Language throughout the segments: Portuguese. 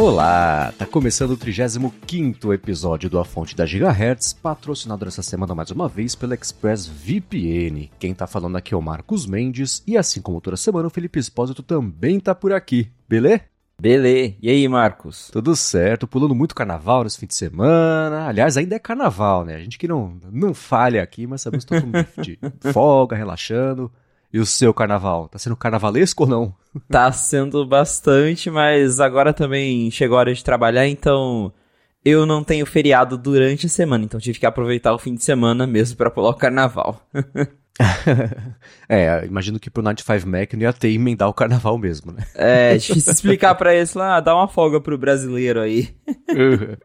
Olá, tá começando o 35 episódio do A Fonte da Gigahertz, patrocinado essa semana mais uma vez pela ExpressVPN. Quem tá falando aqui é o Marcos Mendes e assim como toda semana o Felipe Espósito também tá por aqui, beleza? Beleza. E aí, Marcos? Tudo certo, pulando muito carnaval nesse fim de semana. Aliás, ainda é carnaval, né? A gente que não, não falha aqui, mas sabemos que todo mundo de folga, relaxando. E o seu carnaval? Tá sendo carnavalesco ou não? Tá sendo bastante, mas agora também chegou a hora de trabalhar, então eu não tenho feriado durante a semana, então tive que aproveitar o fim de semana mesmo para pular o carnaval. é, imagino que pro Night 5 Mac não ia ter emendar o carnaval mesmo, né? É, difícil explicar para eles lá, ah, dá uma folga pro brasileiro aí.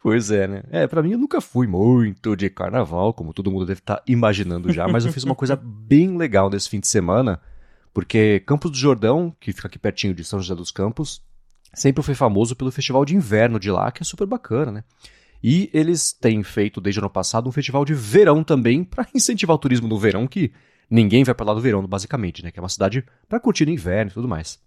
Pois é, né? É, pra mim eu nunca fui muito de carnaval, como todo mundo deve estar tá imaginando já, mas eu fiz uma coisa bem legal nesse fim de semana, porque Campos do Jordão, que fica aqui pertinho de São José dos Campos, sempre foi famoso pelo festival de inverno de lá, que é super bacana, né? E eles têm feito desde o ano passado um festival de verão também, para incentivar o turismo no verão, que ninguém vai para lá no verão, basicamente, né? Que é uma cidade para curtir no inverno e tudo mais.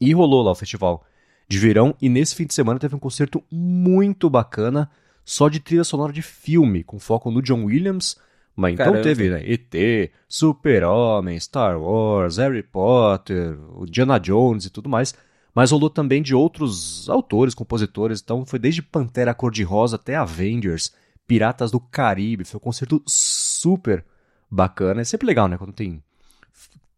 E rolou lá o festival de verão e nesse fim de semana teve um concerto muito bacana, só de trilha sonora de filme, com foco no John Williams. Mas então Caramba. teve, né? ET, Super-Homem, Star Wars, Harry Potter, o Diana Jones e tudo mais. Mas rolou também de outros autores, compositores. Então foi desde Pantera Cor-de-Rosa até Avengers, Piratas do Caribe. Foi um concerto super bacana. É sempre legal, né? Quando tem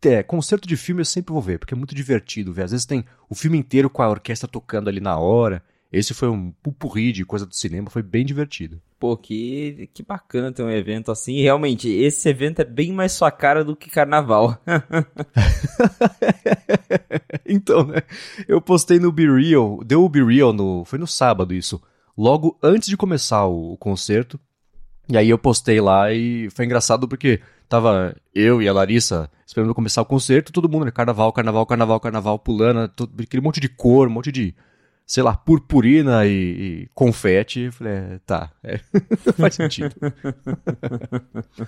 é, concerto de filme eu sempre vou ver, porque é muito divertido ver. Às vezes tem o filme inteiro com a orquestra tocando ali na hora. Esse foi um pupurri de coisa do cinema, foi bem divertido. Pô, que, que bacana ter um evento assim. E realmente, esse evento é bem mais sua cara do que carnaval. então, né? Eu postei no Be Real, deu o Be Real no. Foi no sábado isso. Logo antes de começar o, o concerto. E aí eu postei lá e foi engraçado porque tava eu e a Larissa esperando começar o concerto, todo mundo, né? Carnaval, carnaval, carnaval, carnaval, pulando, todo, aquele monte de cor, um monte de, sei lá, purpurina e, e confete. Eu falei, é, tá, é, faz sentido.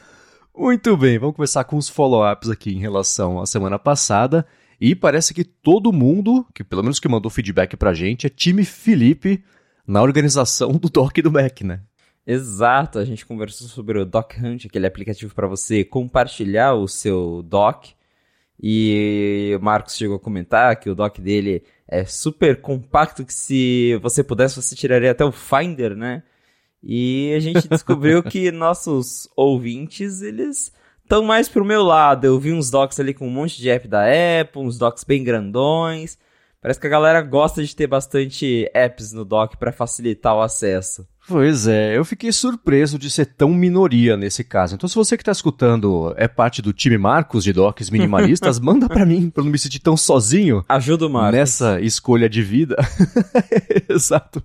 Muito bem, vamos começar com os follow-ups aqui em relação à semana passada. E parece que todo mundo, que pelo menos que mandou feedback pra gente, é time Felipe na organização do Doc do Mac, né? Exato, a gente conversou sobre o Doc Hunt, aquele aplicativo para você compartilhar o seu doc. E o Marcos chegou a comentar que o doc dele é super compacto, que se você pudesse, você tiraria até o Finder, né? E a gente descobriu que nossos ouvintes, eles estão mais pro meu lado. Eu vi uns docs ali com um monte de app da Apple, uns docs bem grandões. Parece que a galera gosta de ter bastante apps no dock para facilitar o acesso. Pois é, eu fiquei surpreso de ser tão minoria nesse caso. Então, se você que está escutando é parte do time Marcos de Docs Minimalistas, manda para mim, para não me sentir tão sozinho. Ajuda o Marcos. Nessa escolha de vida. Exato.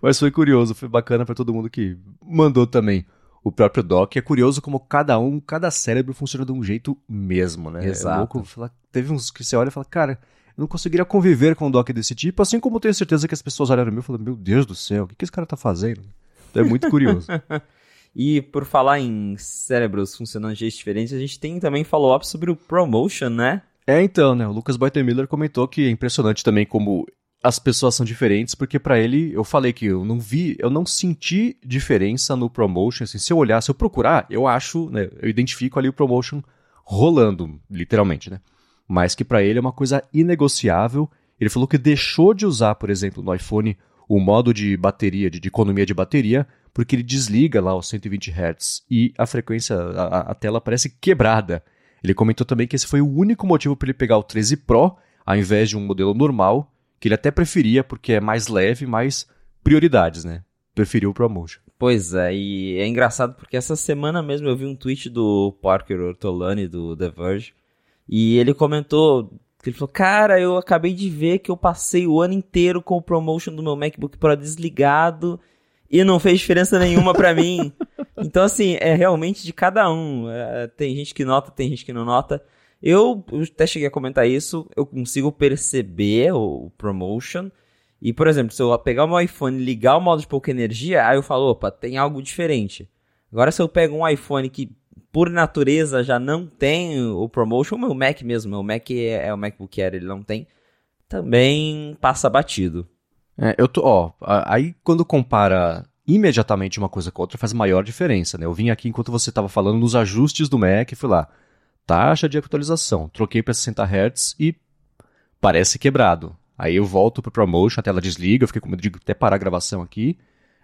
Mas foi curioso, foi bacana para todo mundo que mandou também o próprio Doc. É curioso como cada um, cada cérebro funciona de um jeito mesmo, né? É Exato. É louco. Teve uns que você olha e fala, cara, eu não conseguiria conviver com um doc desse tipo, assim como eu tenho certeza que as pessoas olharam para mim e falaram, meu Deus do céu, o que, que esse cara tá fazendo? Então é muito curioso. e por falar em cérebros funcionando de jeitos diferentes, a gente tem também follow-up sobre o promotion, né? É, então, né? O Lucas Miller comentou que é impressionante também como as pessoas são diferentes, porque para ele, eu falei que eu não vi, eu não senti diferença no promotion, assim, se eu olhar, se eu procurar, eu acho, né, eu identifico ali o promotion rolando, literalmente, né? Mas que para ele é uma coisa inegociável. Ele falou que deixou de usar, por exemplo, no iPhone o modo de bateria, de, de economia de bateria, porque ele desliga lá os 120 Hz e a frequência, a, a tela parece quebrada. Ele comentou também que esse foi o único motivo para ele pegar o 13 Pro ao invés de um modelo normal, que ele até preferia porque é mais leve, mais prioridades, né? Preferiu o ProMotion. Pois é, e é engraçado porque essa semana mesmo eu vi um tweet do Parker Ortolani do The Verge e ele comentou, ele falou, cara, eu acabei de ver que eu passei o ano inteiro com o promotion do meu MacBook Pro desligado e não fez diferença nenhuma para mim. Então, assim, é realmente de cada um. É, tem gente que nota, tem gente que não nota. Eu, eu até cheguei a comentar isso, eu consigo perceber o, o promotion. E, por exemplo, se eu pegar o meu iPhone e ligar o modo de pouca energia, aí eu falo, opa, tem algo diferente. Agora, se eu pego um iPhone que, por natureza, já não tem o Promotion, o meu Mac mesmo, meu Mac é, é o MacBook Air, ele não tem, também passa batido. É, eu tô, ó, aí quando compara imediatamente uma coisa com outra faz maior diferença, né? Eu vim aqui enquanto você estava falando nos ajustes do Mac fui lá, taxa de atualização, troquei para 60 Hz e parece quebrado. Aí eu volto pro Promotion, a tela desliga, eu fiquei com medo de até parar a gravação aqui.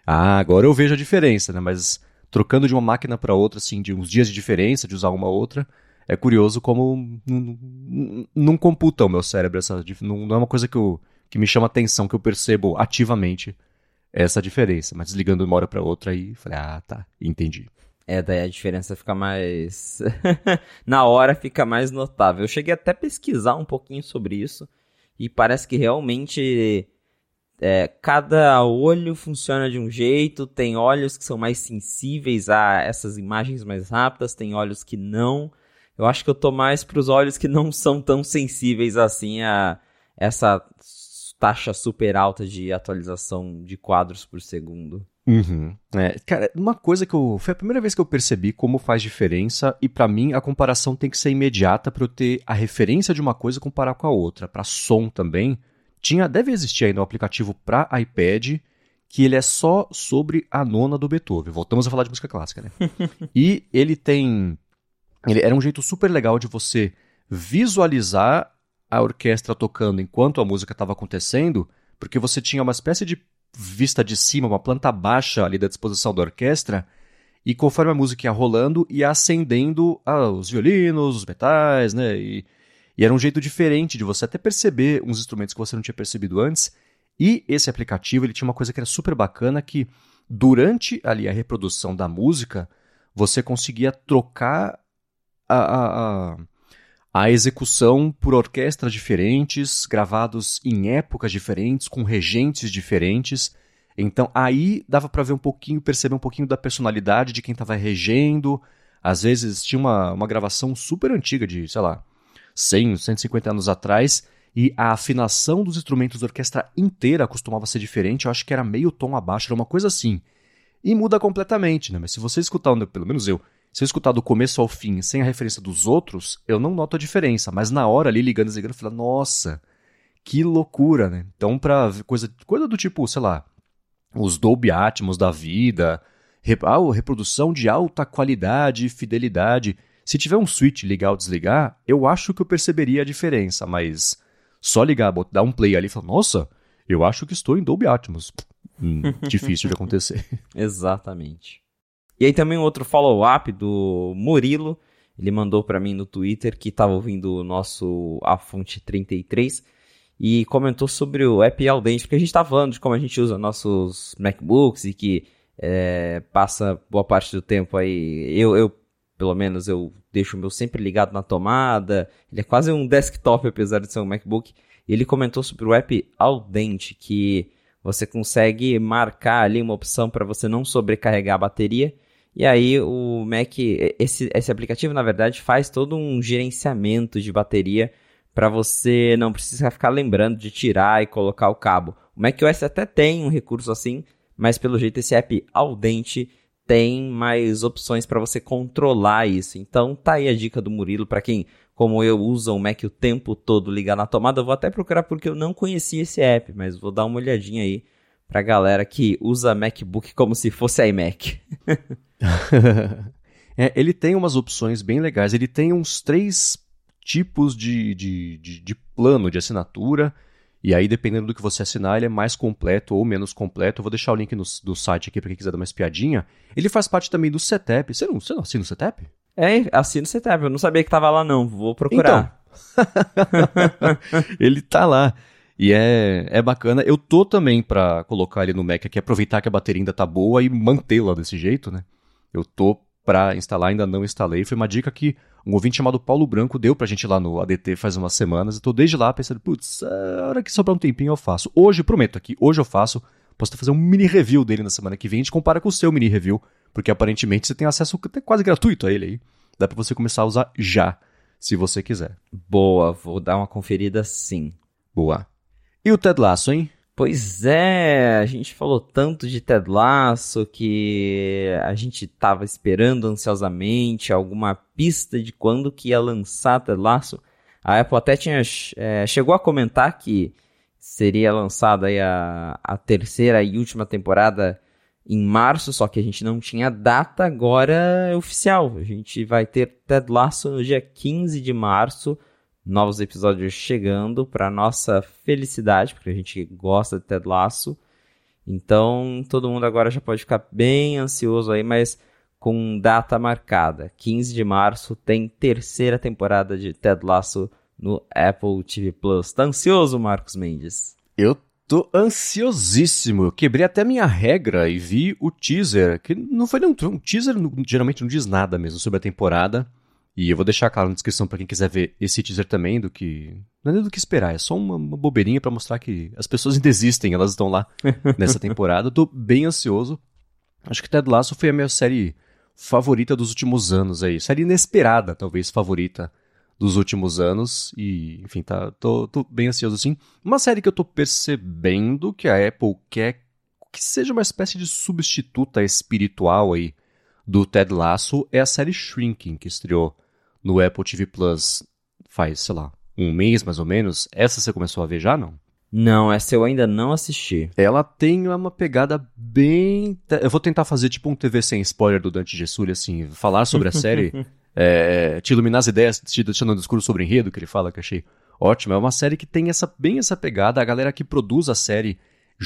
Ah, agora eu vejo a diferença, né? Mas trocando de uma máquina para outra, assim, de uns dias de diferença, de usar uma outra, é curioso como não computa o meu cérebro essa não, é uma coisa que, eu, que me chama atenção, que eu percebo ativamente essa diferença. Mas desligando de uma hora para outra aí, falei, ah, tá, entendi. É, daí a diferença fica mais. Na hora fica mais notável. Eu cheguei até a pesquisar um pouquinho sobre isso. E parece que realmente é, cada olho funciona de um jeito. Tem olhos que são mais sensíveis a essas imagens mais rápidas, tem olhos que não. Eu acho que eu tô mais pros olhos que não são tão sensíveis assim a essa taxa super alta de atualização de quadros por segundo. Uhum. É, cara, uma coisa que eu. Foi a primeira vez que eu percebi como faz diferença, e para mim a comparação tem que ser imediata para eu ter a referência de uma coisa comparar com a outra. Para som também, tinha, deve existir ainda um aplicativo para iPad que ele é só sobre a nona do Beethoven. Voltamos a falar de música clássica, né? e ele tem. Ele era um jeito super legal de você visualizar a orquestra tocando enquanto a música estava acontecendo, porque você tinha uma espécie de vista de cima, uma planta baixa ali da disposição da orquestra, e conforme a música ia rolando, ia acendendo ah, os violinos, os metais, né? E, e era um jeito diferente de você até perceber uns instrumentos que você não tinha percebido antes. E esse aplicativo ele tinha uma coisa que era super bacana que durante ali a reprodução da música você conseguia trocar a, a, a execução por orquestras diferentes, gravados em épocas diferentes, com regentes diferentes. Então aí dava para ver um pouquinho, perceber um pouquinho da personalidade de quem estava regendo. Às vezes tinha uma, uma gravação super antiga de, sei lá, 100, 150 anos atrás, e a afinação dos instrumentos da orquestra inteira costumava ser diferente, eu acho que era meio tom abaixo, era uma coisa assim. E muda completamente, né? Mas se você escutar, pelo menos eu, se eu escutar do começo ao fim sem a referência dos outros, eu não noto a diferença. Mas na hora ali, ligando e desligando, eu falo, nossa, que loucura, né? Então, pra coisa, coisa do tipo, sei lá, os Dolby Atmos da vida, ah, reprodução de alta qualidade e fidelidade. Se tiver um switch ligar ou desligar, eu acho que eu perceberia a diferença, mas só ligar, dar um play ali e falar, nossa, eu acho que estou em Dolby Atmos. Hum, difícil de acontecer. Exatamente. E aí também outro follow-up do Murilo, ele mandou para mim no Twitter que estava ouvindo o nosso A Fonte 33 e comentou sobre o app Audente, porque a gente estava falando de como a gente usa nossos MacBooks e que é, passa boa parte do tempo aí, eu, eu pelo menos eu deixo o meu sempre ligado na tomada, ele é quase um desktop apesar de ser um MacBook, e ele comentou sobre o app Audente, que você consegue marcar ali uma opção para você não sobrecarregar a bateria, e aí o Mac, esse, esse aplicativo na verdade faz todo um gerenciamento de bateria para você não precisar ficar lembrando de tirar e colocar o cabo. O macOS até tem um recurso assim, mas pelo jeito esse app ao dente tem mais opções para você controlar isso. Então tá aí a dica do Murilo para quem, como eu, usa o Mac o tempo todo ligar na tomada. Eu vou até procurar porque eu não conhecia esse app, mas vou dar uma olhadinha aí pra galera que usa MacBook como se fosse iMac. é, ele tem umas opções bem legais. Ele tem uns três tipos de, de, de, de, plano de assinatura. E aí, dependendo do que você assinar, ele é mais completo ou menos completo. Eu vou deixar o link no, do site aqui para quem quiser dar uma espiadinha. Ele faz parte também do Setup. Você não, você não assina o Setup? É, assino o Setup. Eu não sabia que tava lá, não. Vou procurar. Então, ele tá lá. E é, é bacana. Eu tô também para colocar ele no Mac aqui, aproveitar que a bateria ainda tá boa e mantê-la desse jeito, né? Eu tô para instalar, ainda não instalei. Foi uma dica que um ouvinte chamado Paulo Branco deu pra gente lá no ADT faz umas semanas. Eu tô desde lá pensando, putz, a hora que sobrar um tempinho eu faço. Hoje, prometo aqui, hoje eu faço. Posso fazer um mini review dele na semana que vem. A gente compara com o seu mini review, porque aparentemente você tem acesso até quase gratuito a ele aí. Dá pra você começar a usar já, se você quiser. Boa, vou dar uma conferida sim. Boa. E o Ted Lasso, hein? Pois é, a gente falou tanto de Ted Lasso que a gente estava esperando ansiosamente alguma pista de quando que ia lançar Ted Lasso. A Apple até tinha, é, chegou a comentar que seria lançada a, a terceira e última temporada em março, só que a gente não tinha data, agora oficial. A gente vai ter Ted Lasso no dia 15 de março novos episódios chegando para nossa felicidade, porque a gente gosta de Ted Lasso. Então, todo mundo agora já pode ficar bem ansioso aí, mas com data marcada. 15 de março tem terceira temporada de Ted Lasso no Apple TV Plus. Tá ansioso, Marcos Mendes? Eu tô ansiosíssimo. Eu quebrei até minha regra e vi o teaser, que não foi nem um, um teaser, geralmente não diz nada mesmo sobre a temporada. E eu vou deixar claro na descrição para quem quiser ver esse teaser também, do que. Não é nem do que esperar, é só uma, uma bobeirinha para mostrar que as pessoas ainda existem, elas estão lá nessa temporada. Eu tô bem ansioso. Acho que Ted Lasso foi a minha série favorita dos últimos anos aí. Série inesperada, talvez, favorita dos últimos anos. E, enfim, tá, tô, tô bem ansioso sim. Uma série que eu tô percebendo que a Apple quer que seja uma espécie de substituta espiritual aí do Ted Lasso é a série Shrinking, que estreou no Apple TV Plus faz, sei lá, um mês mais ou menos. Essa você começou a ver já, não? Não, essa eu ainda não assisti. Ela tem uma pegada bem. Eu vou tentar fazer tipo um TV sem spoiler do Dante Gessulli, assim, falar sobre a série, é, te iluminar as ideias, te deixando um discurso sobre enredo que ele fala, que achei ótimo. É uma série que tem essa, bem essa pegada. A galera que produz a série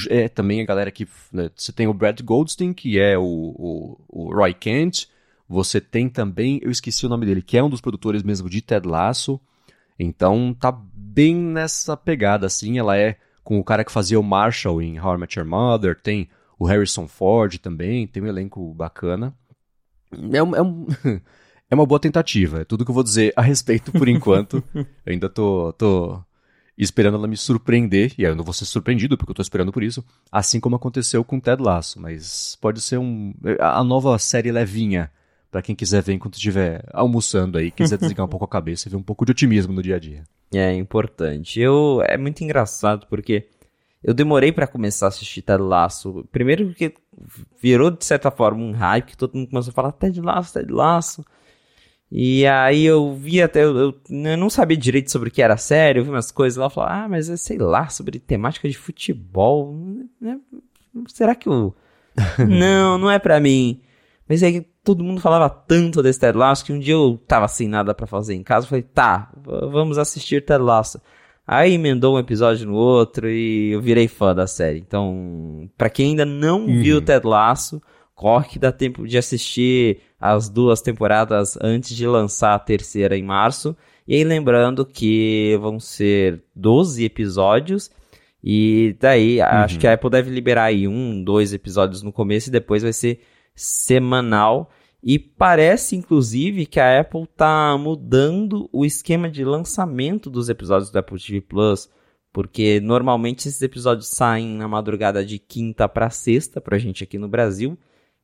é também a galera que. Né, você tem o Brad Goldstein, que é o, o, o Roy Kent. Você tem também, eu esqueci o nome dele, que é um dos produtores mesmo de Ted Lasso. Então tá bem nessa pegada, assim. Ela é com o cara que fazia o Marshall em How I Met Your Mother. Tem o Harrison Ford também. Tem um elenco bacana. É, um, é, um é uma boa tentativa. É tudo que eu vou dizer a respeito por enquanto. eu ainda tô, tô esperando ela me surpreender. E eu não vou ser surpreendido, porque eu tô esperando por isso. Assim como aconteceu com Ted Lasso. Mas pode ser um, a nova série levinha para quem quiser ver enquanto estiver almoçando aí, quiser desligar um pouco a cabeça e ver um pouco de otimismo no dia a dia. É importante. Eu é muito engraçado porque eu demorei para começar a assistir Ted Lasso. Primeiro porque virou de certa forma um hype que todo mundo começou a falar Ted Lasso, Ted. E aí eu vi até, eu, eu, não sabia direito sobre o que era sério, eu vi umas coisas lá, falei, ah, mas é, sei lá, sobre temática de futebol, né? será que eu... não, não é pra mim. Mas aí todo mundo falava tanto desse Ted Lasso que um dia eu tava sem nada para fazer em casa, falei, tá, vamos assistir Ted Lasso. Aí emendou um episódio no outro e eu virei fã da série. Então, para quem ainda não uhum. viu Ted Lasso, corre que dá tempo de assistir as duas temporadas antes de lançar a terceira em março. E aí lembrando que vão ser 12 episódios. E daí uhum. acho que a Apple deve liberar aí um, dois episódios no começo e depois vai ser semanal. E parece, inclusive, que a Apple está mudando o esquema de lançamento dos episódios do Apple TV Plus. Porque normalmente esses episódios saem na madrugada de quinta para sexta, para a gente aqui no Brasil.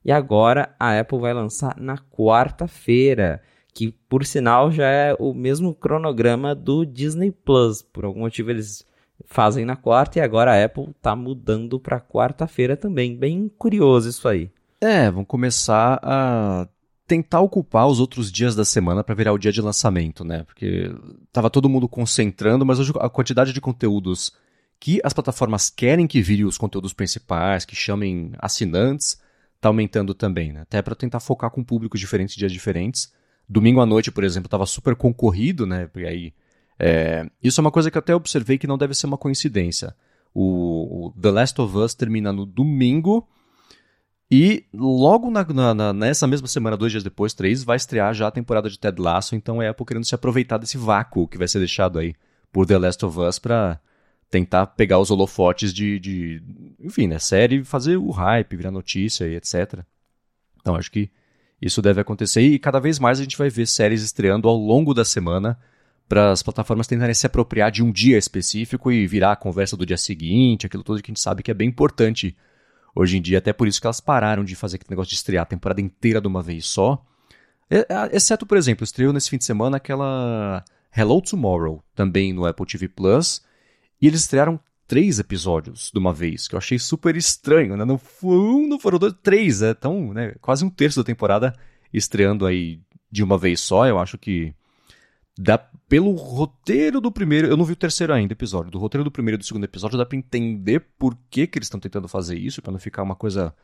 E agora a Apple vai lançar na quarta-feira, que por sinal já é o mesmo cronograma do Disney Plus. Por algum motivo eles fazem na quarta e agora a Apple está mudando para quarta-feira também. Bem curioso isso aí. É, vão começar a tentar ocupar os outros dias da semana para virar o dia de lançamento, né? Porque tava todo mundo concentrando, mas hoje a quantidade de conteúdos que as plataformas querem que vire os conteúdos principais, que chamem assinantes, tá aumentando também, né? Até para tentar focar com públicos diferentes, dias diferentes. Domingo à noite, por exemplo, estava super concorrido, né? E aí, é... isso é uma coisa que eu até observei que não deve ser uma coincidência. O, o The Last of Us termina no domingo e logo na, na, nessa mesma semana, dois dias depois, três, vai estrear já a temporada de Ted Lasso. Então é Apple querendo se aproveitar desse vácuo que vai ser deixado aí por The Last of Us para tentar pegar os holofotes de, de, enfim, né, série, fazer o hype, virar notícia e etc. Então acho que isso deve acontecer e cada vez mais a gente vai ver séries estreando ao longo da semana para as plataformas tentarem se apropriar de um dia específico e virar a conversa do dia seguinte, aquilo tudo que a gente sabe que é bem importante hoje em dia, até por isso que elas pararam de fazer aquele negócio de estrear a temporada inteira de uma vez só. Exceto, por exemplo, estreou nesse fim de semana aquela Hello Tomorrow, também no Apple TV Plus, e eles estrearam três episódios de uma vez, que eu achei super estranho, né? Não, não foram dois, três, é tão, né? Quase um terço da temporada estreando aí de uma vez só. Eu acho que dá pelo roteiro do primeiro, eu não vi o terceiro ainda episódio, do roteiro do primeiro e do segundo episódio dá para entender por que, que eles estão tentando fazer isso, para não ficar uma coisa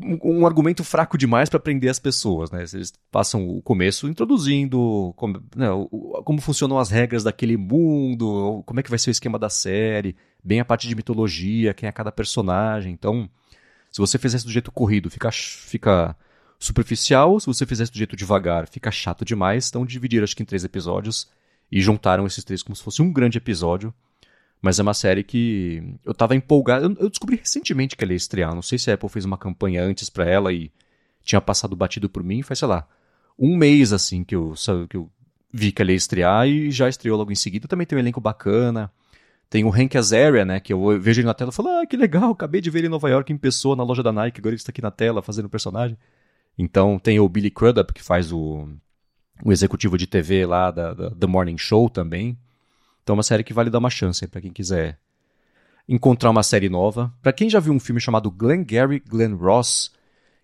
um, argumento fraco demais para prender as pessoas, né? Eles passam o começo introduzindo como, né, como funcionam as regras daquele mundo, como é que vai ser o esquema da série, bem a parte de mitologia, quem é cada personagem. Então, se você fizer isso do jeito corrido, fica, fica superficial, se você fizer isso do jeito devagar, fica chato demais. Então dividiram acho que em três episódios e juntaram esses três como se fosse um grande episódio. Mas é uma série que eu tava empolgado. Eu, descobri recentemente que ela ia estrear. Não sei se a Apple fez uma campanha antes para ela e tinha passado batido por mim. Faz, sei lá, um mês assim que eu, que eu vi que ela ia estrear e já estreou logo em seguida. Também tem um elenco bacana. Tem o Hank Azaria, né? Que eu vejo ele na tela e falo, ah, que legal, acabei de ver ele em Nova York em pessoa, na loja da Nike, agora ele está aqui na tela fazendo personagem. Então tem o Billy Crudup, que faz o, o executivo de TV lá da, da The Morning Show também. Então é uma série que vale dar uma chance para quem quiser encontrar uma série nova. Para quem já viu um filme chamado Glenn Gary, Glenn Ross,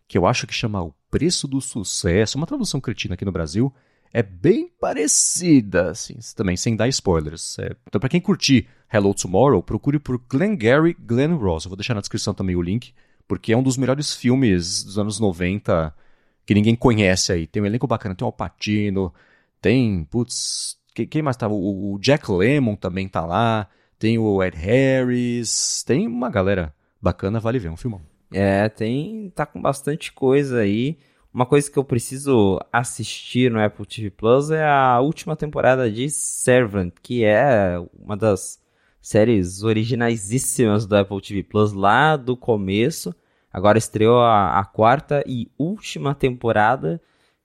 que eu acho que chama O Preço do Sucesso, uma tradução cretina aqui no Brasil, é bem parecida, assim, também sem dar spoilers. É, então para quem curtir Hello Tomorrow, procure por Glenn Gary, Glenn Ross. Eu vou deixar na descrição também o link, porque é um dos melhores filmes dos anos 90 que ninguém conhece aí. Tem um elenco bacana, tem o Alpatino, tem, putz, quem, quem mais tá? O, o, Jack Lemmon também tá lá, tem o Ed Harris, tem uma galera bacana, vale ver, um filmão. É, tem, tá com bastante coisa aí. Uma coisa que eu preciso assistir no Apple TV Plus é a última temporada de Servant, que é uma das séries originaisíssimas do Apple TV Plus lá do começo. Agora estreou a, a quarta e última temporada.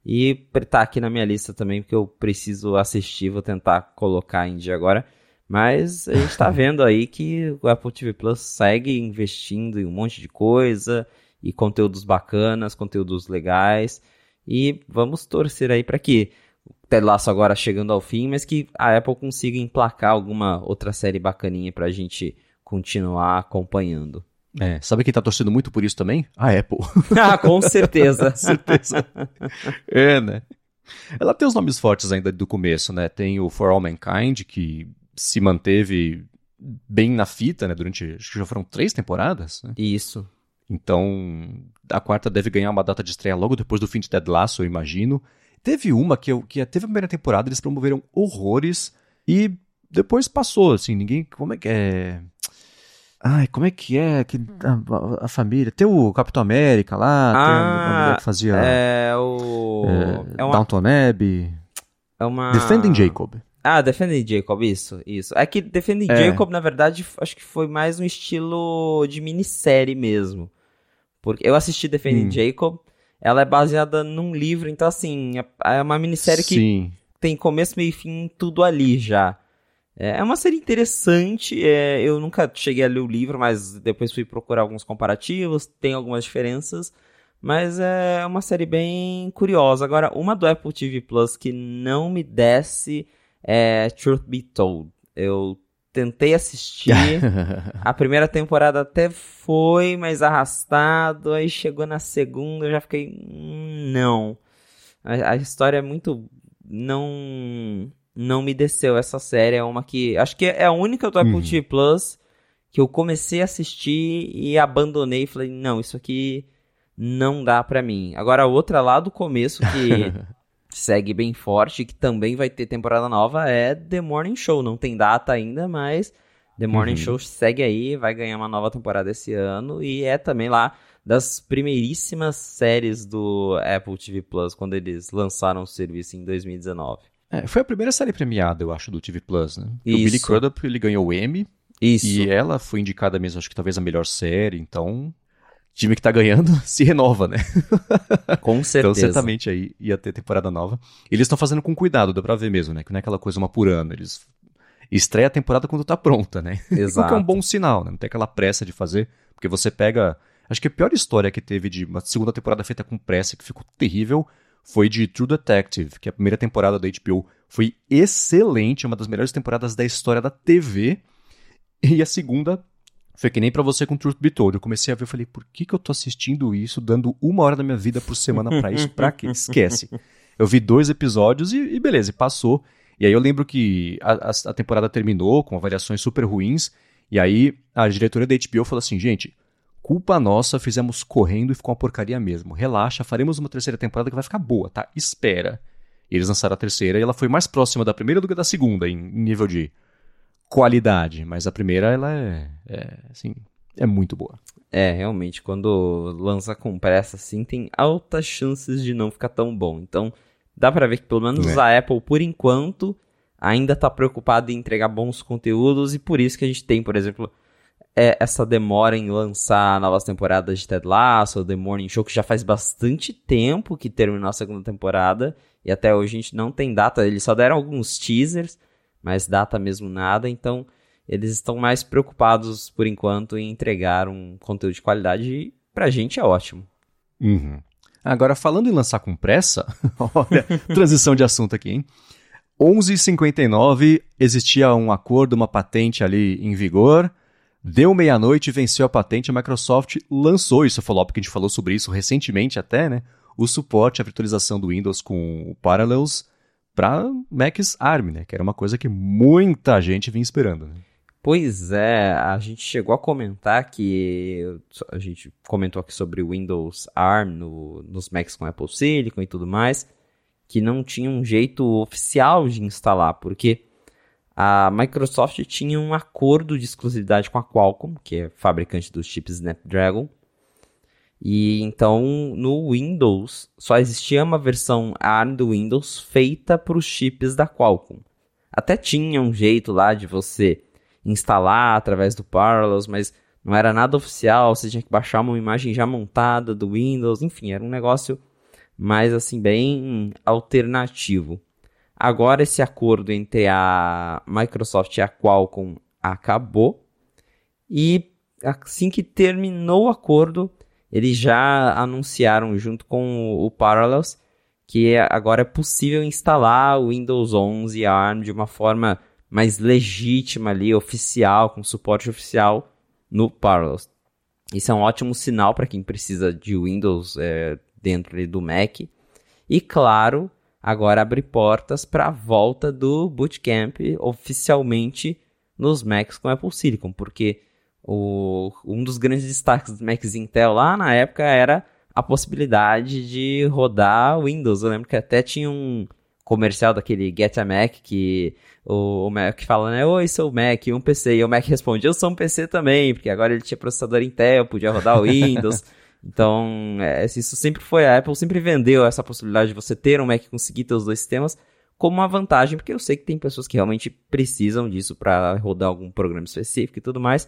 E tá aqui na minha lista também, porque eu preciso assistir, vou tentar colocar em dia agora. Mas a gente tá vendo aí que o Apple TV Plus segue investindo em um monte de coisa e conteúdos bacanas, conteúdos legais. E vamos torcer aí para que o Ted Lasso agora chegando ao fim, mas que a Apple consiga emplacar alguma outra série bacaninha pra gente continuar acompanhando. É, sabe quem tá torcendo muito por isso também? A Apple. ah, com certeza. certeza. É, né? Ela tem os nomes fortes ainda do começo, né? Tem o For All Mankind, que se manteve bem na fita, né? Durante, acho que já foram três temporadas. Né? Isso. Então, a quarta deve ganhar uma data de estreia logo depois do fim de Ted Lasso, eu imagino. Teve uma que, eu, que teve a primeira temporada, eles promoveram horrores e depois passou, assim, ninguém... Como é que é... Ai, como é que é que a, a, família? Tem o Capitão América lá, ah, tem uma mulher que fazia. É o. É, é uma... Downton Abbey. É uma. Defending Jacob. Ah, Defending Jacob, isso, isso. É que Defending é. Jacob, na verdade, acho que foi mais um estilo de minissérie mesmo. Porque eu assisti Defending hum. Jacob, ela é baseada num livro, então assim, é, é uma minissérie que Sim. tem começo, meio e fim, tudo ali já. É, é uma série interessante. É, eu nunca cheguei a ler o livro, mas depois fui procurar alguns comparativos. Tem algumas diferenças. Mas é uma série bem curiosa. Agora, uma do Apple TV Plus que não me desce é Truth Be Told. Eu tentei assistir. a primeira temporada até foi mais arrastado. Aí chegou na segunda, eu já fiquei. Hum, não. A, a história é muito. Não não me desceu essa série. É uma que. Acho que é a única do Apple uhum. TV Plus que eu comecei a assistir e abandonei. Falei, não, isso aqui não dá pra mim. Agora, a outra lá do começo que segue bem forte, que também vai ter temporada nova, é The Morning Show. Não tem data ainda, mas The Morning uhum. Show segue aí, vai ganhar uma nova temporada esse ano e é também lá das primeiríssimas séries do Apple TV Plus quando eles lançaram o serviço em 2019. É, foi a primeira série premiada, eu acho, do TV Plus, né? Isso. O Billy Crudup, ele ganhou o Emmy. Isso. E ela foi indicada mesmo, acho que talvez a melhor série, então... Time que tá ganhando se renova, né? Com então, certeza. então, certamente aí ia ter temporada nova. Eles estão fazendo com cuidado, dá pra ver mesmo, né? Que não é aquela coisa uma por ano. Eles estreia a temporada quando tá pronta, né? Exato. o que é um bom sinal, né? Não tem aquela pressa de fazer, porque você pega... Acho que a pior história que teve de uma segunda temporada feita com pressa, que ficou terrível, foi de True Detective, que a primeira temporada da HBO foi excelente, uma das melhores temporadas da história da TV. E a segunda foi que nem pra você com Truth Be Told. Eu comecei a ver, eu falei, por que, que eu tô assistindo isso, dando uma hora da minha vida por semana pra isso? Pra quê? Esquece. Eu vi dois episódios e, e beleza, e passou. E aí eu lembro que a, a, a temporada terminou com avaliações super ruins. E aí a diretoria da HBO falou assim, gente, culpa nossa, fizemos correndo e ficou uma porcaria mesmo. Relaxa, faremos uma terceira temporada que vai ficar boa, tá? Espera. E eles lançaram a terceira e ela foi mais próxima da primeira do que da segunda em, nível de qualidade. Mas a primeira, ela é, é, assim, é muito boa. É, realmente, quando lança com pressa assim, tem altas chances de não ficar tão bom. Então, dá pra ver que pelo menos é. a Apple, por enquanto, ainda tá preocupada em entregar bons conteúdos e por isso que a gente tem, por exemplo, é essa demora em lançar novas temporadas de Ted Lasso, The Morning Show, que já faz bastante tempo que terminou a segunda temporada e até hoje a gente não tem data. Eles só deram alguns teasers, mas data mesmo nada. Então eles estão mais preocupados por enquanto em entregar um conteúdo de qualidade e pra gente é ótimo. Uhum. Agora, falando em lançar com pressa, olha, transição de assunto aqui, hein? 11h59, existia um acordo, uma patente ali em vigor. Deu meia-noite, venceu a patente, a Microsoft lançou isso, falou, porque a gente falou sobre isso recentemente até, né? O suporte, a virtualização do Windows com o Parallels para Macs ARM, né? Que era uma coisa que muita gente vinha esperando. Né? Pois é, a gente chegou a comentar que a gente comentou aqui sobre o Windows ARM no, nos Macs com Apple Silicon e tudo mais, que não tinha um jeito oficial de instalar, porque a Microsoft tinha um acordo de exclusividade com a Qualcomm, que é fabricante dos chips Snapdragon. E então no Windows só existia uma versão ARM do Windows feita para os chips da Qualcomm. Até tinha um jeito lá de você instalar através do Parallels, mas não era nada oficial, você tinha que baixar uma imagem já montada do Windows, enfim, era um negócio mais assim bem alternativo. Agora esse acordo entre a Microsoft e a Qualcomm acabou. E assim que terminou o acordo, eles já anunciaram junto com o Parallels que agora é possível instalar o Windows 11 ARM de uma forma mais legítima ali, oficial, com suporte oficial no Parallels. Isso é um ótimo sinal para quem precisa de Windows é, dentro do Mac. E claro, agora abre portas para a volta do Bootcamp oficialmente nos Macs com Apple Silicon, porque o, um dos grandes destaques dos Macs Intel lá na época era a possibilidade de rodar Windows. Eu lembro que até tinha um comercial daquele Get a Mac que o, o Mac fala, né? Oi, sou o Mac, um PC. E o Mac responde, eu sou um PC também, porque agora ele tinha processador Intel, podia rodar o Windows. Então, é, isso sempre foi. A Apple sempre vendeu essa possibilidade de você ter um Mac e conseguir ter os dois sistemas como uma vantagem, porque eu sei que tem pessoas que realmente precisam disso para rodar algum programa específico e tudo mais.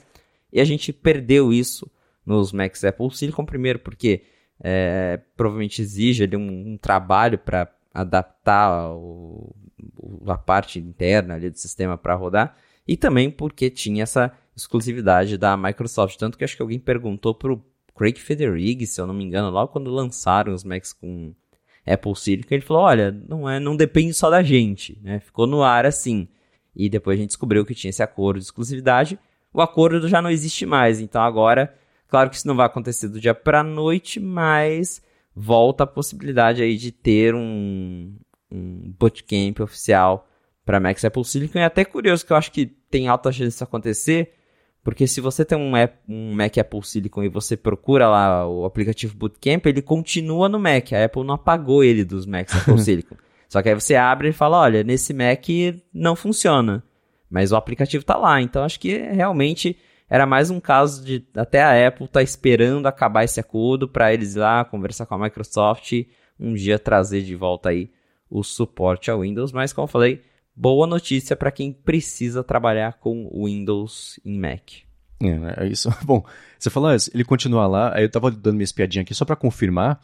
E a gente perdeu isso nos Macs Apple Silicon, primeiro porque é, provavelmente exige ali um, um trabalho para adaptar o, a parte interna ali do sistema para rodar, e também porque tinha essa exclusividade da Microsoft. Tanto que acho que alguém perguntou pro Craig Federighi, se eu não me engano, logo quando lançaram os Macs com Apple Silicon, ele falou: olha, não, é, não depende só da gente, né? Ficou no ar assim. E depois a gente descobriu que tinha esse acordo de exclusividade. O acordo já não existe mais, então agora, claro que isso não vai acontecer do dia para noite, mas volta a possibilidade aí de ter um, um bootcamp oficial para Macs Apple Silicon. É até curioso que eu acho que tem alta chance disso acontecer, porque se você tem um, app, um Mac Apple Silicon e você procura lá o aplicativo Bootcamp, ele continua no Mac. A Apple não apagou ele dos Macs Apple Silicon. Só que aí você abre e fala, olha, nesse Mac não funciona. Mas o aplicativo tá lá. Então acho que realmente era mais um caso de até a Apple tá esperando acabar esse acordo para eles ir lá conversar com a Microsoft e um dia trazer de volta aí o suporte ao Windows. Mas como eu falei, boa notícia para quem precisa trabalhar com Windows em Mac. É, é isso. Bom, você falou, ele continua lá, aí eu tava dando minha espiadinha aqui só para confirmar.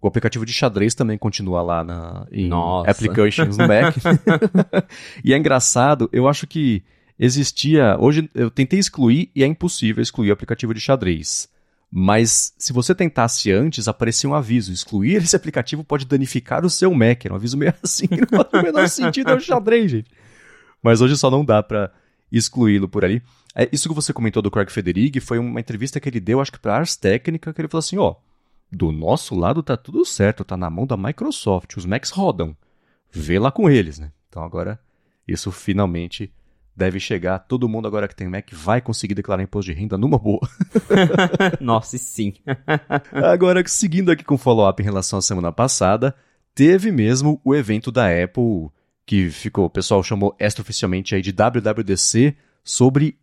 O aplicativo de xadrez também continua lá na, em Nossa. Applications no Mac. e é engraçado, eu acho que existia. Hoje eu tentei excluir e é impossível excluir o aplicativo de xadrez. Mas se você tentasse antes, aparecia um aviso: excluir esse aplicativo pode danificar o seu Mac. Era um aviso meio assim, não faz o menor sentido, é o xadrez, gente. Mas hoje só não dá para excluí-lo por ali. É, isso que você comentou do Craig Federighi foi uma entrevista que ele deu, acho que pra Ars Técnica, que ele falou assim, ó, do nosso lado tá tudo certo, tá na mão da Microsoft, os Macs rodam. Vê lá com eles, né? Então agora, isso finalmente deve chegar. Todo mundo agora que tem Mac vai conseguir declarar imposto de renda numa boa. Nossa, e sim. agora, seguindo aqui com o follow-up em relação à semana passada, teve mesmo o evento da Apple, que ficou, o pessoal chamou extraoficialmente aí de WWDC, sobre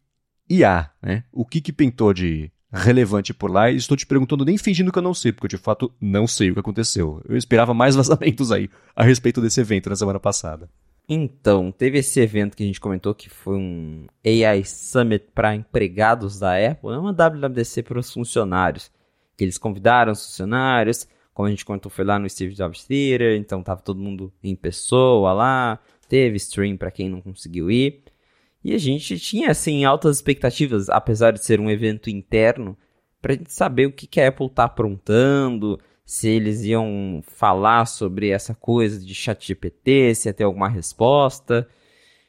IA, né? O que que pintou de relevante por lá e estou te perguntando nem fingindo que eu não sei, porque eu de fato não sei o que aconteceu. Eu esperava mais vazamentos aí a respeito desse evento na semana passada. Então, teve esse evento que a gente comentou que foi um AI Summit para empregados da Apple, é uma WWDC para os funcionários, que eles convidaram os funcionários, como a gente comentou, foi lá no Steve Jobs Theater, então tava todo mundo em pessoa lá, teve stream para quem não conseguiu ir. E a gente tinha, assim, altas expectativas, apesar de ser um evento interno, para a gente saber o que, que a Apple está aprontando, se eles iam falar sobre essa coisa de chat GPT, se ia ter alguma resposta.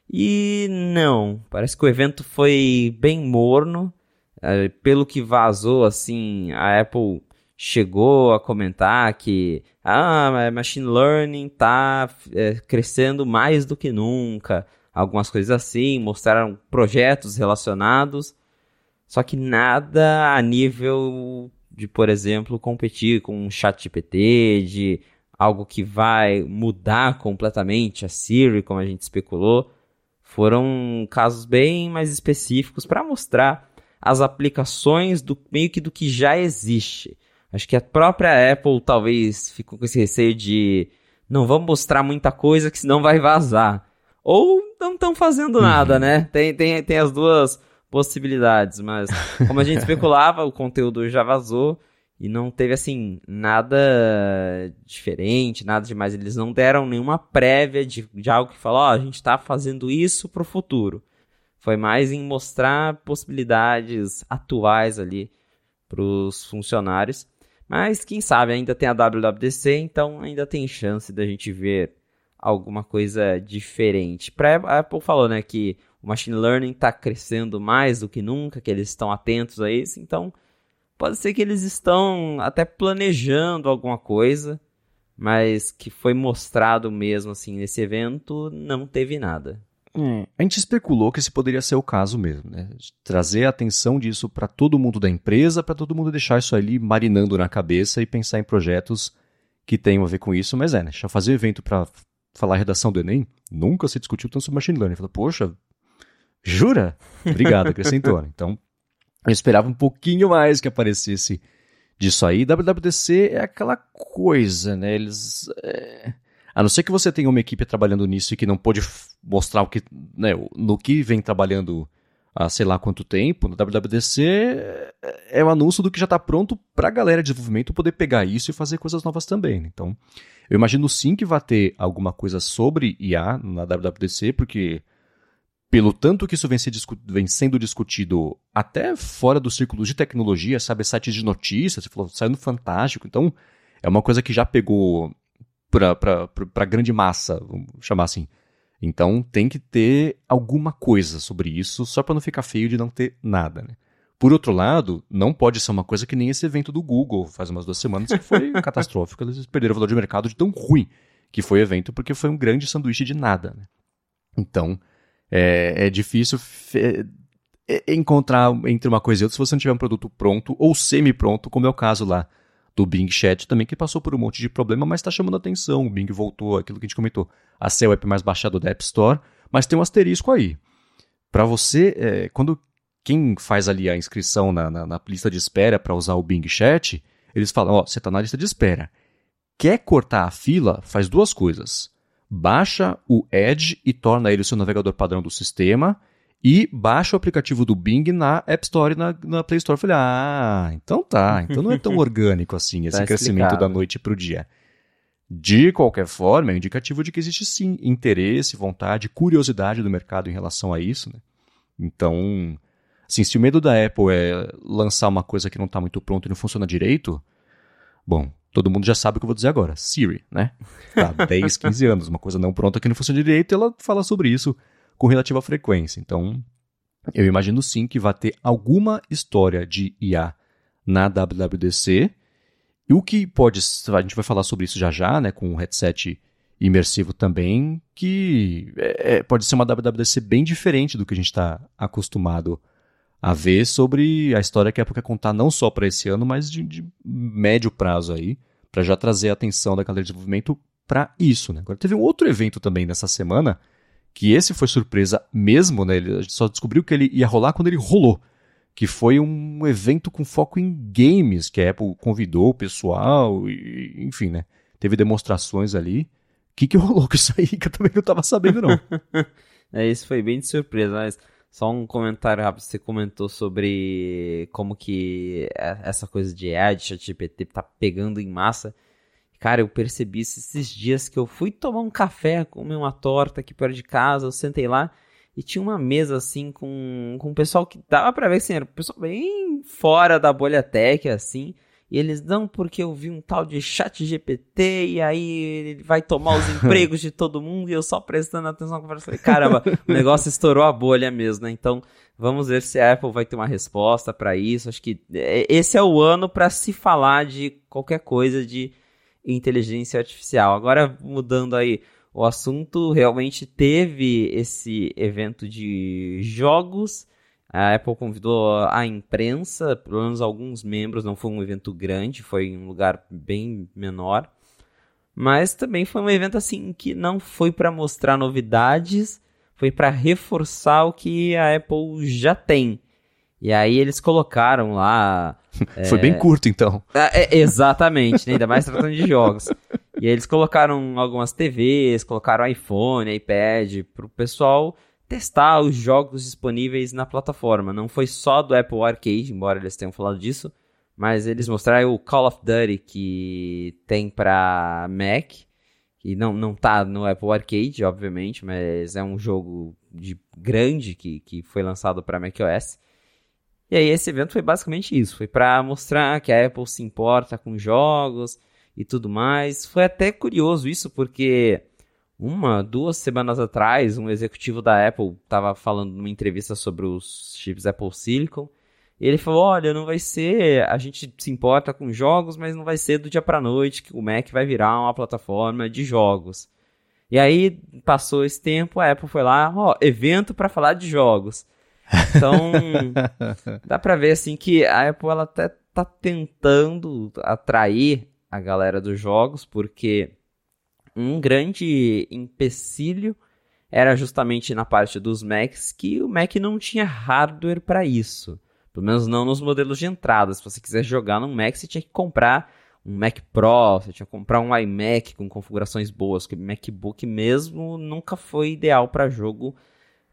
E não, parece que o evento foi bem morno. É, pelo que vazou, assim, a Apple chegou a comentar que ah, machine learning está é, crescendo mais do que nunca algumas coisas assim, mostraram projetos relacionados, só que nada a nível de, por exemplo, competir com um chat GPT, de algo que vai mudar completamente a Siri, como a gente especulou. Foram casos bem mais específicos para mostrar as aplicações do meio que do que já existe. Acho que a própria Apple talvez ficou com esse receio de não vamos mostrar muita coisa que senão vai vazar ou não estão fazendo nada, uhum. né? Tem, tem, tem as duas possibilidades, mas como a gente especulava, o conteúdo já vazou e não teve assim nada diferente, nada demais. Eles não deram nenhuma prévia de, de algo que falou, ó, oh, a gente está fazendo isso para o futuro. Foi mais em mostrar possibilidades atuais ali para os funcionários. Mas quem sabe ainda tem a WWDC, então ainda tem chance da gente ver alguma coisa diferente. Pra, a Apple falou, né, que o machine learning está crescendo mais do que nunca, que eles estão atentos a isso, então pode ser que eles estão até planejando alguma coisa, mas que foi mostrado mesmo assim nesse evento, não teve nada. É, a gente especulou que esse poderia ser o caso mesmo, né? Trazer a atenção disso para todo mundo da empresa, para todo mundo deixar isso ali marinando na cabeça e pensar em projetos que tenham a ver com isso, mas é, né? Já fazer evento para falar a redação do Enem, nunca se discutiu tanto sobre machine learning. Falei, poxa, jura? Obrigado, acrescentou. Né? Então, eu esperava um pouquinho mais que aparecesse disso aí. WWDC é aquela coisa, né? Eles. É... A não ser que você tenha uma equipe trabalhando nisso e que não pôde mostrar o que, né, no que vem trabalhando há sei lá quanto tempo, no WWDC é, é o anúncio do que já está pronto para a galera de desenvolvimento poder pegar isso e fazer coisas novas também. Né? Então, eu imagino sim que vai ter alguma coisa sobre IA na WWDC, porque pelo tanto que isso vem, vem, sendo discutido até fora do círculo de tecnologia, sabe, sites de notícias, você falou, saindo fantástico, então é uma coisa que já pegou para a grande massa, vamos chamar assim. Então tem que ter alguma coisa sobre isso, só para não ficar feio de não ter nada. Né? Por outro lado, não pode ser uma coisa que nem esse evento do Google faz umas duas semanas, que foi catastrófico. Eles perderam o valor de mercado de tão ruim que foi o evento, porque foi um grande sanduíche de nada. Né? Então, é, é difícil é, encontrar entre uma coisa e outra se você não tiver um produto pronto ou semi-pronto, como é o caso lá do Bing Chat também, que passou por um monte de problema, mas está chamando atenção. O Bing voltou, aquilo que a gente comentou, a ser o app mais baixado da App Store, mas tem um asterisco aí. Para você, é, quando quem faz ali a inscrição na, na, na lista de espera para usar o Bing Chat, eles falam: Ó, você está na lista de espera. Quer cortar a fila? Faz duas coisas. Baixa o Edge e torna ele o seu navegador padrão do sistema e baixa o aplicativo do Bing na App Store e na, na Play Store. Eu falei, ah, então tá. Então não é tão orgânico assim esse tá crescimento da noite para o dia. De qualquer forma, é um indicativo de que existe sim interesse, vontade, curiosidade do mercado em relação a isso. Né? Então, assim, se o medo da Apple é lançar uma coisa que não está muito pronta e não funciona direito, bom, todo mundo já sabe o que eu vou dizer agora. Siri, né? Tá, 10, 15 anos, uma coisa não pronta que não funciona direito, ela fala sobre isso com relativa frequência. Então, Eu imagino sim que vai ter alguma história de IA na WWDC. E o que pode. A gente vai falar sobre isso já já, né? Com um headset imersivo também, que é, é pode ser uma WWDC bem diferente do que a gente está acostumado a ver sobre a história que a Apple quer contar não só para esse ano, mas de, de médio prazo aí, para já trazer a atenção da galera de desenvolvimento para isso. Né? Agora, teve um outro evento também nessa semana, que esse foi surpresa mesmo, né? a gente só descobriu que ele ia rolar quando ele rolou. Que foi um evento com foco em games, que a Apple convidou o pessoal, e, enfim, né? Teve demonstrações ali. O que, que rolou com isso aí que eu também não estava sabendo, não. é, isso foi bem de surpresa, mas só um comentário rápido. Você comentou sobre como que é, essa coisa de AI, ChatGPT, tá pegando em massa. Cara, eu percebi esses dias que eu fui tomar um café, comer uma torta aqui perto de casa, eu sentei lá e tinha uma mesa assim com, com pessoal que dava pra ver assim, era um pessoal bem fora da bolha tech, assim. E eles, não, porque eu vi um tal de chat GPT e aí ele vai tomar os empregos de todo mundo e eu só prestando atenção na conversa. Falei, caramba, o negócio estourou a bolha mesmo, né? Então, vamos ver se a Apple vai ter uma resposta para isso. Acho que é, esse é o ano para se falar de qualquer coisa de inteligência artificial. Agora, mudando aí o assunto, realmente teve esse evento de jogos. A Apple convidou a imprensa, pelo menos alguns membros, não foi um evento grande, foi em um lugar bem menor. Mas também foi um evento assim que não foi para mostrar novidades, foi para reforçar o que a Apple já tem. E aí eles colocaram lá. Foi é... bem curto, então. É, exatamente, né? ainda mais tratando de jogos. E aí eles colocaram algumas TVs, colocaram iPhone, iPad, pro pessoal testar os jogos disponíveis na plataforma. Não foi só do Apple Arcade, embora eles tenham falado disso, mas eles mostraram o Call of Duty que tem para Mac, que não, não tá no Apple Arcade, obviamente, mas é um jogo de grande que, que foi lançado para macOS. E aí esse evento foi basicamente isso, foi para mostrar que a Apple se importa com jogos e tudo mais. Foi até curioso isso porque uma, duas semanas atrás, um executivo da Apple estava falando numa entrevista sobre os chips Apple Silicon. E ele falou: Olha, não vai ser. A gente se importa com jogos, mas não vai ser do dia para noite que o Mac vai virar uma plataforma de jogos. E aí passou esse tempo, a Apple foi lá, ó, evento para falar de jogos. Então, dá pra ver assim que a Apple ela até tá tentando atrair a galera dos jogos, porque um grande empecilho era justamente na parte dos Macs que o Mac não tinha hardware para isso. Pelo menos não nos modelos de entrada. Se você quiser jogar no Mac, você tinha que comprar um Mac Pro, você tinha que comprar um iMac com configurações boas, que MacBook mesmo nunca foi ideal para jogo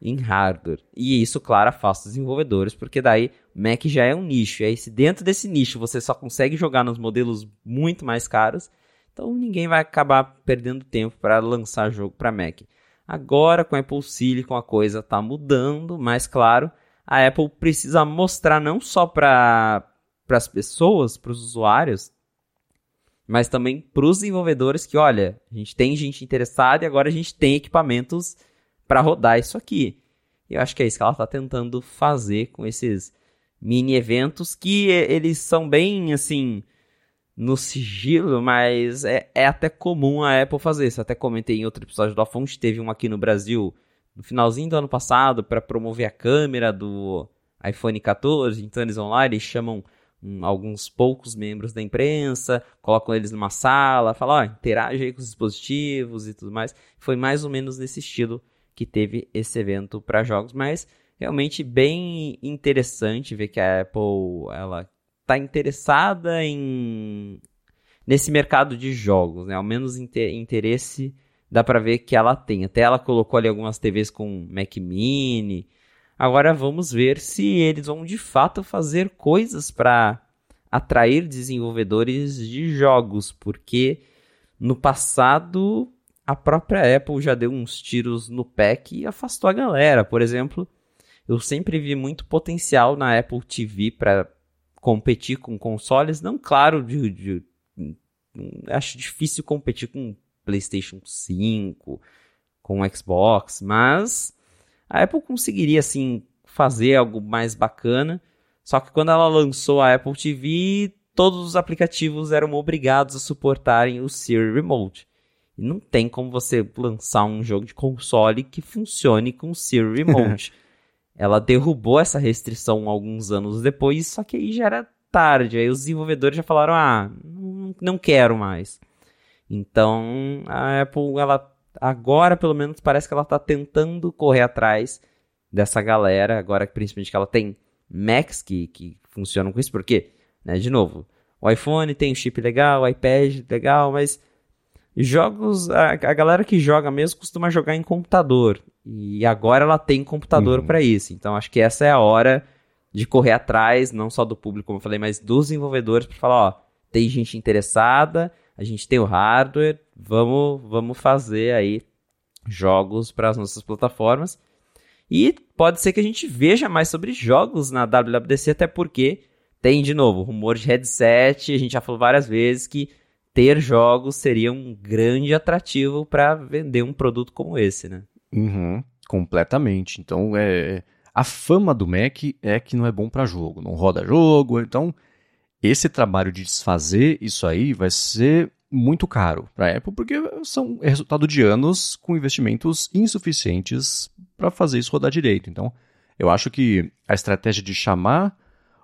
em hardware. E isso, claro, afasta os desenvolvedores, porque daí Mac já é um nicho. E aí, se dentro desse nicho você só consegue jogar nos modelos muito mais caros, então ninguém vai acabar perdendo tempo para lançar jogo para Mac. Agora, com a Apple Silicon, a coisa está mudando, mas claro, a Apple precisa mostrar não só para as pessoas, para os usuários, mas também para os desenvolvedores que, olha, a gente tem gente interessada e agora a gente tem equipamentos para rodar isso aqui. E eu acho que é isso que ela está tentando fazer com esses mini eventos que eles são bem assim no sigilo, mas é, é até comum a Apple fazer. Isso até comentei em outro episódio do A Fonte, teve um aqui no Brasil no finalzinho do ano passado para promover a câmera do iPhone 14. Então eles vão lá, eles chamam um, alguns poucos membros da imprensa, colocam eles numa sala, falam, ó, interage aí com os dispositivos e tudo mais. Foi mais ou menos nesse estilo que teve esse evento para jogos, mas realmente bem interessante ver que a Apple ela está interessada em nesse mercado de jogos, né? Ao menos interesse dá para ver que ela tem. Até ela colocou ali algumas TVs com Mac Mini. Agora vamos ver se eles vão de fato fazer coisas para atrair desenvolvedores de jogos, porque no passado a própria Apple já deu uns tiros no pé e afastou a galera. Por exemplo, eu sempre vi muito potencial na Apple TV para competir com consoles. Não, claro, de, de, acho difícil competir com PlayStation 5, com Xbox, mas a Apple conseguiria assim fazer algo mais bacana. Só que quando ela lançou a Apple TV, todos os aplicativos eram obrigados a suportarem o Siri Remote. E não tem como você lançar um jogo de console que funcione com o Siri Remote. ela derrubou essa restrição alguns anos depois, só que aí já era tarde. Aí os desenvolvedores já falaram: ah, não quero mais. Então a Apple, ela agora pelo menos parece que ela está tentando correr atrás dessa galera, agora principalmente que ela tem Macs que, que funcionam com isso, porque, né, de novo, o iPhone tem um chip legal, o iPad legal, mas jogos, a, a galera que joga mesmo costuma jogar em computador, e agora ela tem computador uhum. para isso, então acho que essa é a hora de correr atrás, não só do público, como eu falei, mas dos desenvolvedores para falar, ó, tem gente interessada, a gente tem o hardware, vamos, vamos fazer aí jogos para as nossas plataformas. E pode ser que a gente veja mais sobre jogos na WWDC, até porque tem, de novo, rumor de headset. A gente já falou várias vezes que ter jogos seria um grande atrativo para vender um produto como esse, né? Uhum, completamente. Então, é, a fama do Mac é que não é bom para jogo, não roda jogo. Então, esse trabalho de desfazer isso aí vai ser muito caro para a Apple, porque são é resultado de anos com investimentos insuficientes para fazer isso rodar direito. Então, eu acho que a estratégia de chamar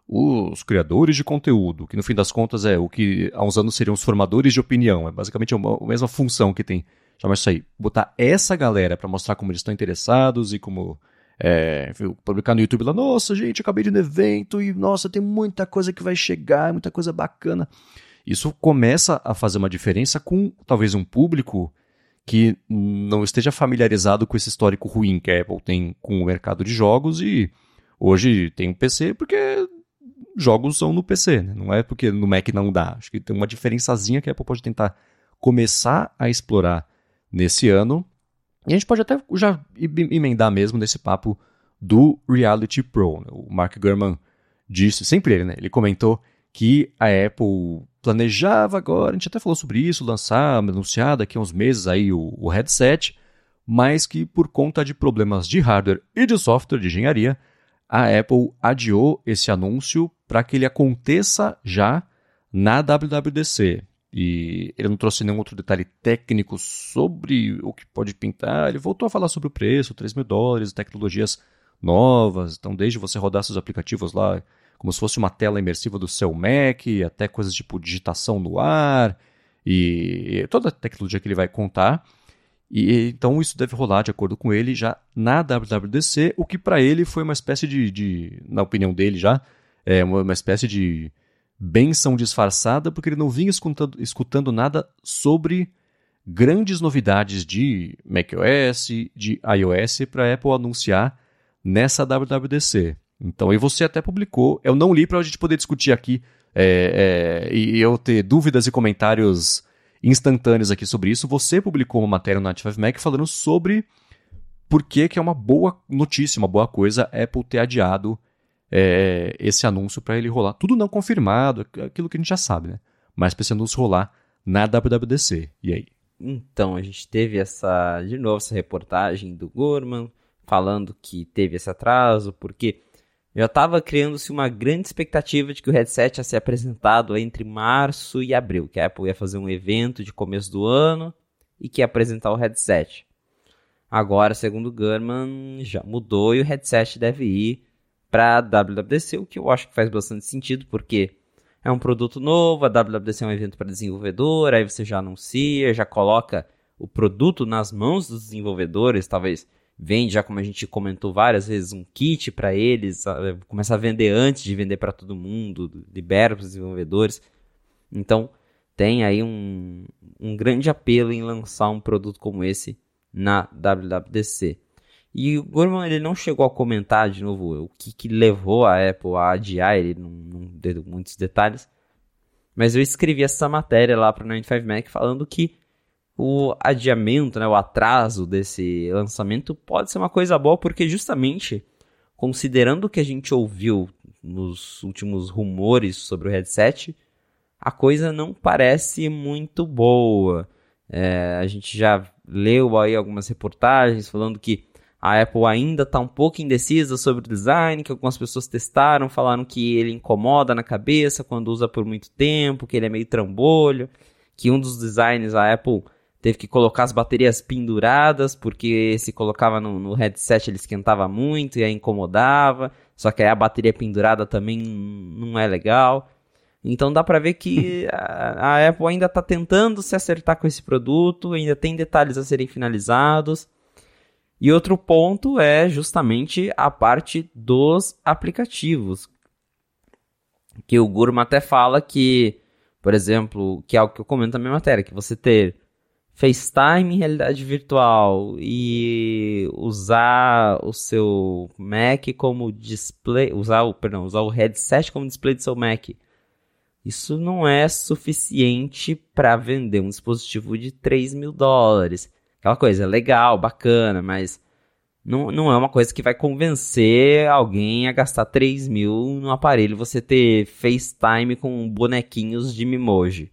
os criadores de conteúdo, que no fim das contas é o que há uns anos seriam os formadores de opinião, é basicamente a mesma função que tem, chamar isso aí, botar essa galera para mostrar como eles estão interessados e como é, publicar no YouTube lá, nossa gente, acabei de no evento e nossa, tem muita coisa que vai chegar, muita coisa bacana. Isso começa a fazer uma diferença com talvez um público que não esteja familiarizado com esse histórico ruim que a Apple tem com o mercado de jogos e hoje tem um PC porque jogos são no PC, né? não é porque no Mac não dá. Acho que tem uma diferençazinha que a Apple pode tentar começar a explorar nesse ano. E a gente pode até já emendar mesmo nesse papo do Reality Pro. Né? O Mark Gurman disse, sempre ele, né? Ele comentou que a Apple planejava agora, a gente até falou sobre isso, lançar, anunciar daqui a uns meses aí o, o headset, mas que por conta de problemas de hardware e de software de engenharia, a Apple adiou esse anúncio para que ele aconteça já na WWDC. E ele não trouxe nenhum outro detalhe técnico sobre o que pode pintar. Ele voltou a falar sobre o preço, 3 mil dólares, tecnologias novas. Então, desde você rodar seus aplicativos lá como se fosse uma tela imersiva do seu Mac, até coisas tipo digitação no ar e toda a tecnologia que ele vai contar. E então isso deve rolar de acordo com ele já na WWDC, o que para ele foi uma espécie de, de, na opinião dele já, é uma, uma espécie de benção disfarçada, porque ele não vinha escutando, escutando nada sobre grandes novidades de macOS, de iOS para a Apple anunciar nessa WWDC. Então, e você até publicou. Eu não li para a gente poder discutir aqui é, é, e eu ter dúvidas e comentários instantâneos aqui sobre isso. Você publicou uma matéria no 95 Mac falando sobre por que, que é uma boa notícia, uma boa coisa Apple ter adiado é, esse anúncio para ele rolar. Tudo não confirmado, aquilo que a gente já sabe, né? Mas para esse anúncio rolar na WWDC. E aí? Então, a gente teve essa, de novo, essa reportagem do Gorman falando que teve esse atraso, porque já estava criando-se uma grande expectativa de que o headset ia ser apresentado entre março e abril, que a Apple ia fazer um evento de começo do ano e que ia apresentar o headset. Agora, segundo o Gurman, já mudou e o headset deve ir para a WWDC, o que eu acho que faz bastante sentido, porque é um produto novo, a WWDC é um evento para desenvolvedor, aí você já anuncia, já coloca o produto nas mãos dos desenvolvedores, talvez vende já como a gente comentou várias vezes um kit para eles, começa a vender antes de vender para todo mundo, libera para os desenvolvedores. Então tem aí um, um grande apelo em lançar um produto como esse na WWDC. E o Gorman ele não chegou a comentar de novo o que, que levou a Apple a adiar, ele não, não deu muitos detalhes. Mas eu escrevi essa matéria lá para o 95 Mac falando que o adiamento, né, o atraso desse lançamento pode ser uma coisa boa, porque justamente considerando o que a gente ouviu nos últimos rumores sobre o headset, a coisa não parece muito boa. É, a gente já leu aí algumas reportagens falando que a Apple ainda está um pouco indecisa sobre o design, que algumas pessoas testaram, falaram que ele incomoda na cabeça quando usa por muito tempo, que ele é meio trambolho, que um dos designs a Apple teve que colocar as baterias penduradas, porque se colocava no, no headset ele esquentava muito e aí incomodava, só que aí a bateria pendurada também não é legal. Então dá para ver que a, a Apple ainda está tentando se acertar com esse produto, ainda tem detalhes a serem finalizados. E outro ponto é justamente a parte dos aplicativos. Que o Gurma até fala que, por exemplo, que é algo que eu comento na minha matéria, que você ter FaceTime em realidade virtual e usar o seu Mac como display, usar o, perdão, usar o headset como display do seu Mac. Isso não é suficiente para vender um dispositivo de 3 mil dólares aquela coisa, legal, bacana, mas não, não é uma coisa que vai convencer alguém a gastar 3 mil no aparelho você ter FaceTime com bonequinhos de Mimoji.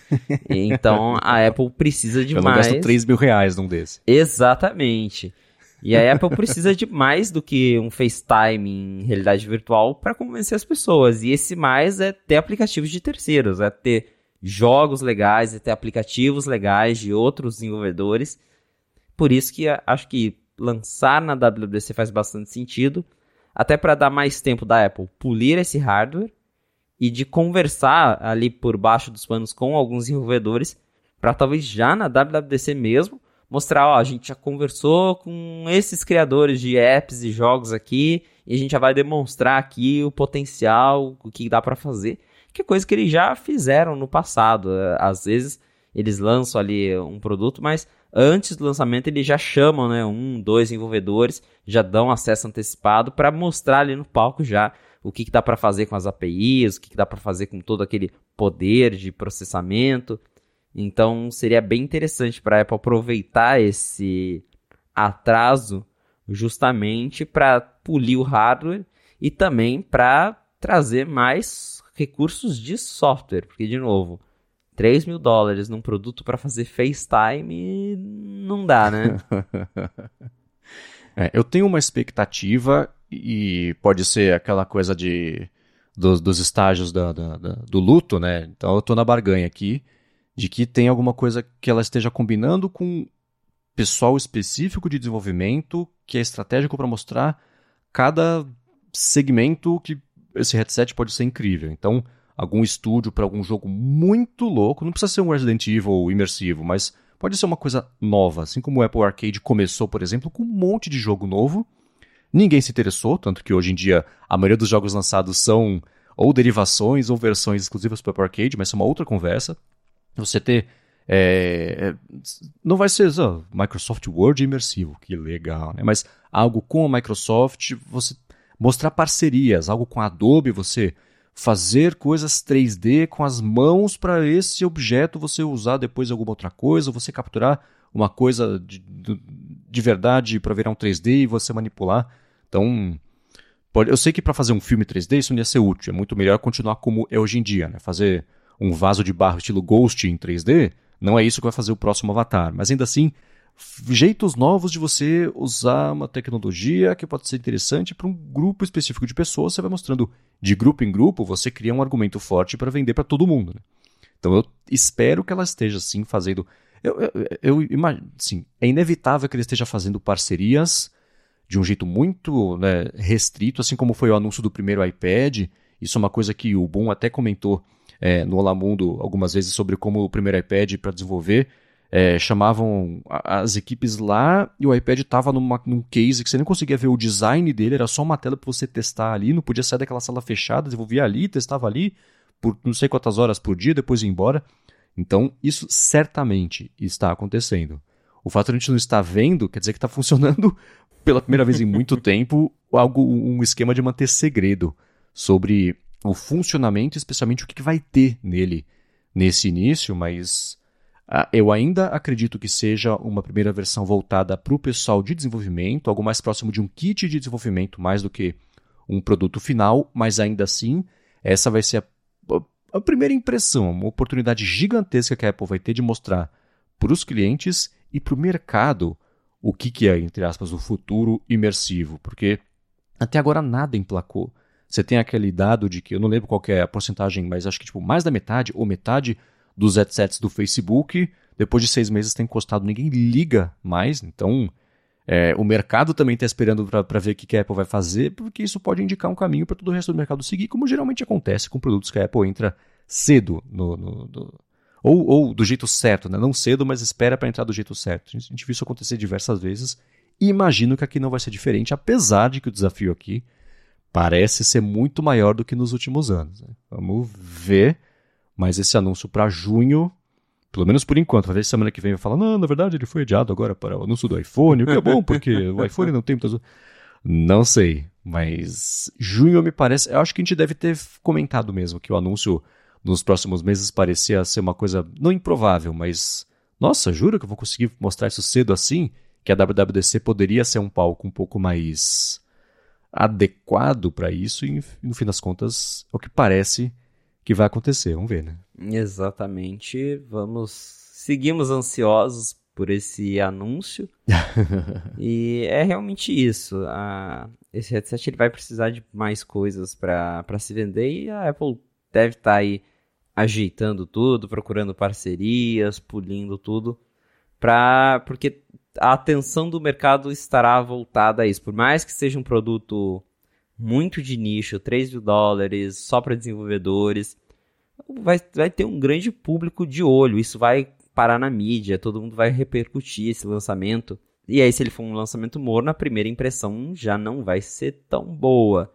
então a Apple precisa de Eu mais. Eu gasto 3 mil reais num desse. Exatamente. E a Apple precisa de mais do que um FaceTime em realidade virtual para convencer as pessoas. E esse mais é ter aplicativos de terceiros, é ter jogos legais, é ter aplicativos legais de outros desenvolvedores por isso que acho que lançar na WWDC faz bastante sentido, até para dar mais tempo da Apple polir esse hardware e de conversar ali por baixo dos panos com alguns desenvolvedores para talvez já na WWDC mesmo mostrar, ó, a gente já conversou com esses criadores de apps e jogos aqui e a gente já vai demonstrar aqui o potencial, o que dá para fazer, que é coisa que eles já fizeram no passado. Às vezes eles lançam ali um produto, mas antes do lançamento eles já chamam, né, um, dois desenvolvedores, já dão acesso antecipado para mostrar ali no palco já o que, que dá para fazer com as APIs, o que, que dá para fazer com todo aquele poder de processamento. Então seria bem interessante para a Apple aproveitar esse atraso justamente para polir o hardware e também para trazer mais recursos de software, porque de novo 3 mil dólares num produto para fazer FaceTime não dá, né? é, eu tenho uma expectativa e pode ser aquela coisa de dos, dos estágios da, da, da, do luto, né? Então eu estou na barganha aqui de que tem alguma coisa que ela esteja combinando com pessoal específico de desenvolvimento que é estratégico para mostrar cada segmento que esse headset pode ser incrível. Então, algum estúdio para algum jogo muito louco. Não precisa ser um Resident Evil imersivo, mas pode ser uma coisa nova. Assim como o Apple Arcade começou, por exemplo, com um monte de jogo novo. Ninguém se interessou, tanto que hoje em dia a maioria dos jogos lançados são ou derivações ou versões exclusivas para o Apple Arcade, mas é uma outra conversa. Você ter. É, não vai ser oh, Microsoft Word imersivo, que legal, né? Mas algo com a Microsoft, você mostrar parcerias, algo com a Adobe, você fazer coisas 3D com as mãos para esse objeto você usar depois alguma outra coisa, você capturar uma coisa de, de verdade para virar um 3D e você manipular. Então, pode, eu sei que para fazer um filme 3D isso não ia ser útil, é muito melhor continuar como é hoje em dia, né? Fazer um vaso de barro estilo Ghost em 3D, não é isso que vai fazer o próximo Avatar, mas ainda assim jeitos novos de você usar uma tecnologia que pode ser interessante para um grupo específico de pessoas. Você vai mostrando de grupo em grupo, você cria um argumento forte para vender para todo mundo. Né? Então eu espero que ela esteja assim fazendo. Eu, eu, eu sim, é inevitável que ele esteja fazendo parcerias de um jeito muito né, restrito, assim como foi o anúncio do primeiro iPad. Isso é uma coisa que o Boom até comentou é, no Olá Mundo algumas vezes sobre como o primeiro iPad para desenvolver é, chamavam as equipes lá e o iPad estava num case que você nem conseguia ver o design dele, era só uma tela para você testar ali, não podia sair daquela sala fechada, desenvolvia ali, testava ali por não sei quantas horas por dia, depois ia embora. Então, isso certamente está acontecendo. O fato de a gente não estar vendo quer dizer que está funcionando pela primeira vez em muito tempo algo, um esquema de manter segredo sobre o funcionamento, especialmente o que vai ter nele nesse início, mas eu ainda acredito que seja uma primeira versão voltada para o pessoal de desenvolvimento, algo mais próximo de um kit de desenvolvimento, mais do que um produto final, mas ainda assim, essa vai ser a, a primeira impressão, uma oportunidade gigantesca que a Apple vai ter de mostrar para os clientes e para o mercado o que, que é, entre aspas, o futuro imersivo, porque até agora nada emplacou. Você tem aquele dado de que, eu não lembro qual é a porcentagem, mas acho que tipo, mais da metade ou metade dos headsets do Facebook, depois de seis meses tem encostado, ninguém liga mais, então é, o mercado também está esperando para ver o que a Apple vai fazer, porque isso pode indicar um caminho para todo o resto do mercado seguir, como geralmente acontece com produtos que a Apple entra cedo no, no, no ou, ou, do jeito certo, né? não cedo, mas espera para entrar do jeito certo. A gente viu isso acontecer diversas vezes e imagino que aqui não vai ser diferente, apesar de que o desafio aqui parece ser muito maior do que nos últimos anos. Né? Vamos ver, mas esse anúncio para junho pelo menos por enquanto. Vai ver semana que vem vai falar, não, na verdade ele foi adiado agora para o anúncio do iPhone, o que é bom, porque o iPhone não tem muitas. Não sei, mas junho me parece. Eu acho que a gente deve ter comentado mesmo que o anúncio nos próximos meses parecia ser uma coisa não improvável, mas. Nossa, juro que eu vou conseguir mostrar isso cedo assim? Que a WWDC poderia ser um palco um pouco mais adequado para isso, e no fim das contas, é o que parece que vai acontecer. Vamos ver, né? Exatamente. Vamos. Seguimos ansiosos por esse anúncio. e é realmente isso. A... Esse headset ele vai precisar de mais coisas para se vender e a Apple deve estar tá aí ajeitando tudo, procurando parcerias, pulindo tudo, pra... porque a atenção do mercado estará voltada a isso. Por mais que seja um produto muito de nicho, 3 mil dólares, só para desenvolvedores, vai, vai ter um grande público de olho. Isso vai parar na mídia, todo mundo vai repercutir esse lançamento. E aí, se ele for um lançamento morno, a primeira impressão já não vai ser tão boa.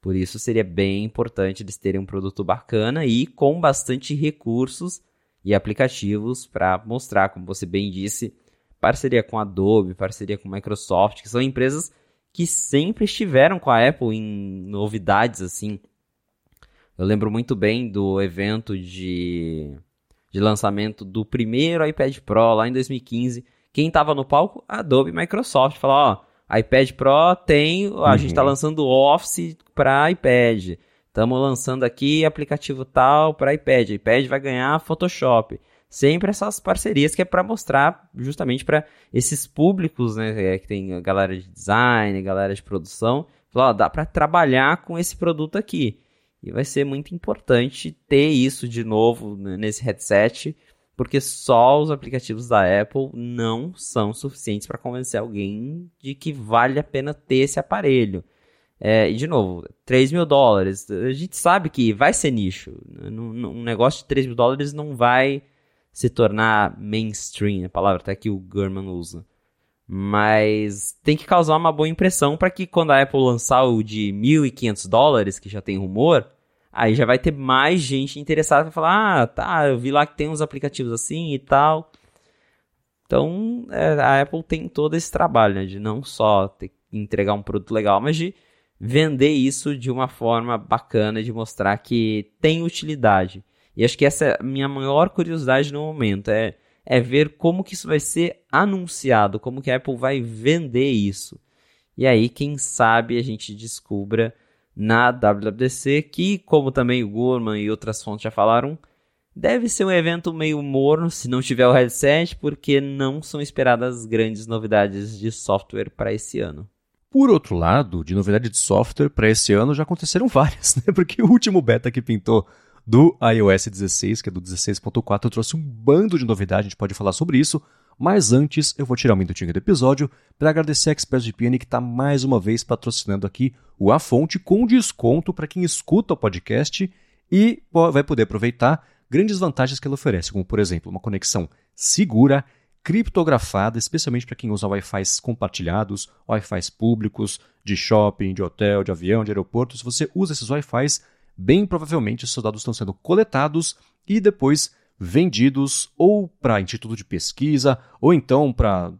Por isso, seria bem importante eles terem um produto bacana e com bastante recursos e aplicativos para mostrar, como você bem disse, parceria com Adobe, parceria com Microsoft, que são empresas que sempre estiveram com a Apple em novidades assim. Eu lembro muito bem do evento de, de lançamento do primeiro iPad Pro lá em 2015. Quem estava no palco? Adobe e Microsoft. Falou, ó, iPad Pro tem, a uhum. gente está lançando Office para iPad. Estamos lançando aqui aplicativo tal para iPad. iPad vai ganhar Photoshop. Sempre essas parcerias que é para mostrar justamente para esses públicos, né, é, que tem galera de design, galera de produção, falar, ó, dá para trabalhar com esse produto aqui. E vai ser muito importante ter isso de novo nesse headset, porque só os aplicativos da Apple não são suficientes para convencer alguém de que vale a pena ter esse aparelho. É, e de novo, 3 mil dólares. A gente sabe que vai ser nicho. Um negócio de 3 mil dólares não vai se tornar mainstream, a palavra até que o Gurman usa. Mas tem que causar uma boa impressão para que quando a Apple lançar o de 1.500 dólares, que já tem rumor, aí já vai ter mais gente interessada para falar: ah, tá, eu vi lá que tem uns aplicativos assim e tal. Então é, a Apple tem todo esse trabalho né, de não só ter, entregar um produto legal, mas de vender isso de uma forma bacana, de mostrar que tem utilidade. E acho que essa é a minha maior curiosidade no momento. É é ver como que isso vai ser anunciado, como que a Apple vai vender isso. E aí, quem sabe a gente descubra na WWDC, que, como também o Gurman e outras fontes já falaram, deve ser um evento meio morno se não tiver o headset, porque não são esperadas grandes novidades de software para esse ano. Por outro lado, de novidade de software para esse ano já aconteceram várias, né? Porque o último beta que pintou do iOS 16, que é do 16.4, trouxe um bando de novidades, a gente pode falar sobre isso. Mas antes, eu vou tirar um minutinho do episódio para agradecer a ExpressVPN que está mais uma vez patrocinando aqui o A Fonte com desconto para quem escuta o podcast e vai poder aproveitar grandes vantagens que ela oferece, como por exemplo, uma conexão segura, criptografada, especialmente para quem usa Wi-Fi compartilhados, Wi-Fi públicos, de shopping, de hotel, de avião, de aeroporto. Se você usa esses Wi-Fi, bem provavelmente esses dados estão sendo coletados e depois vendidos ou para instituto de pesquisa, ou então para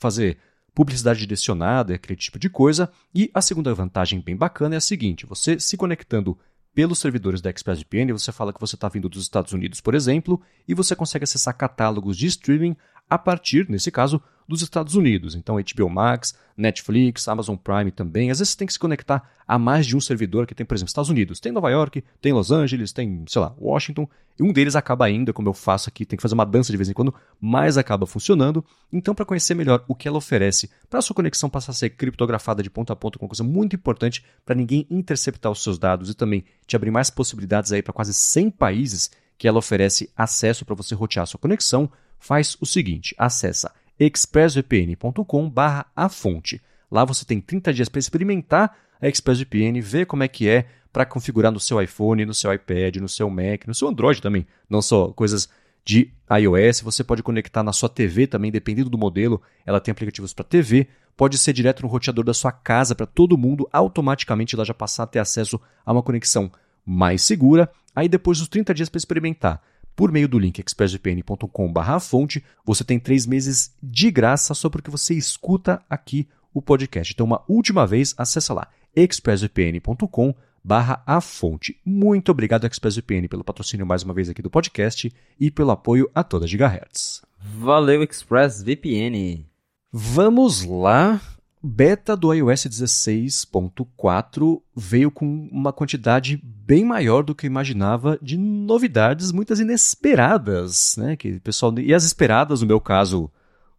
fazer publicidade direcionada, aquele tipo de coisa. E a segunda vantagem bem bacana é a seguinte: você se conectando pelos servidores da ExpressVPN, você fala que você está vindo dos Estados Unidos, por exemplo, e você consegue acessar catálogos de streaming a partir, nesse caso, dos Estados Unidos. Então, HBO Max, Netflix, Amazon Prime também. Às vezes você tem que se conectar a mais de um servidor que tem, por exemplo, Estados Unidos. Tem Nova York, tem Los Angeles, tem, sei lá, Washington. E um deles acaba ainda, como eu faço aqui, tem que fazer uma dança de vez em quando, mas acaba funcionando. Então, para conhecer melhor o que ela oferece, para a sua conexão passar a ser criptografada de ponta a ponta, uma coisa muito importante para ninguém interceptar os seus dados e também te abrir mais possibilidades aí para quase 100 países que ela oferece acesso para você rotear a sua conexão, faz o seguinte: acessa expressvpn.com a fonte. Lá você tem 30 dias para experimentar a ExpressVPN, ver como é que é para configurar no seu iPhone, no seu iPad, no seu Mac, no seu Android também, não só coisas de iOS, você pode conectar na sua TV também, dependendo do modelo, ela tem aplicativos para TV, pode ser direto no roteador da sua casa para todo mundo automaticamente ela já passar a ter acesso a uma conexão mais segura. Aí depois dos 30 dias para experimentar, por meio do link expressvpn.com/fonte, você tem três meses de graça só porque você escuta aqui o podcast. Então, uma última vez, acessa lá expressvpn.com barra a fonte. Muito obrigado, ExpressVPN, pelo patrocínio mais uma vez aqui do podcast e pelo apoio a toda Gigahertz. Valeu, ExpressVPN. Vamos lá beta do iOS 16.4 veio com uma quantidade bem maior do que eu imaginava de novidades, muitas inesperadas, né? Que pessoal e as esperadas, no meu caso,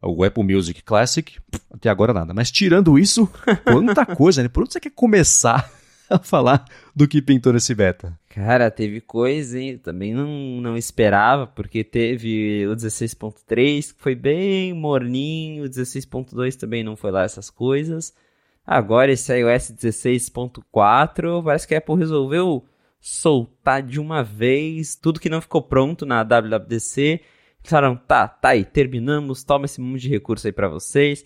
o Apple Music Classic, até agora nada. Mas tirando isso, quanta coisa, né? Por onde você quer começar a falar do que pintou nesse beta? Cara, teve coisa, hein? Também não, não esperava, porque teve o 16.3, que foi bem morninho, o 16.2 também não foi lá essas coisas. Agora esse iOS 16.4, parece que a Apple resolveu soltar de uma vez tudo que não ficou pronto na WWDC. Falaram, tá, tá aí, terminamos, toma esse monte de recurso aí para vocês.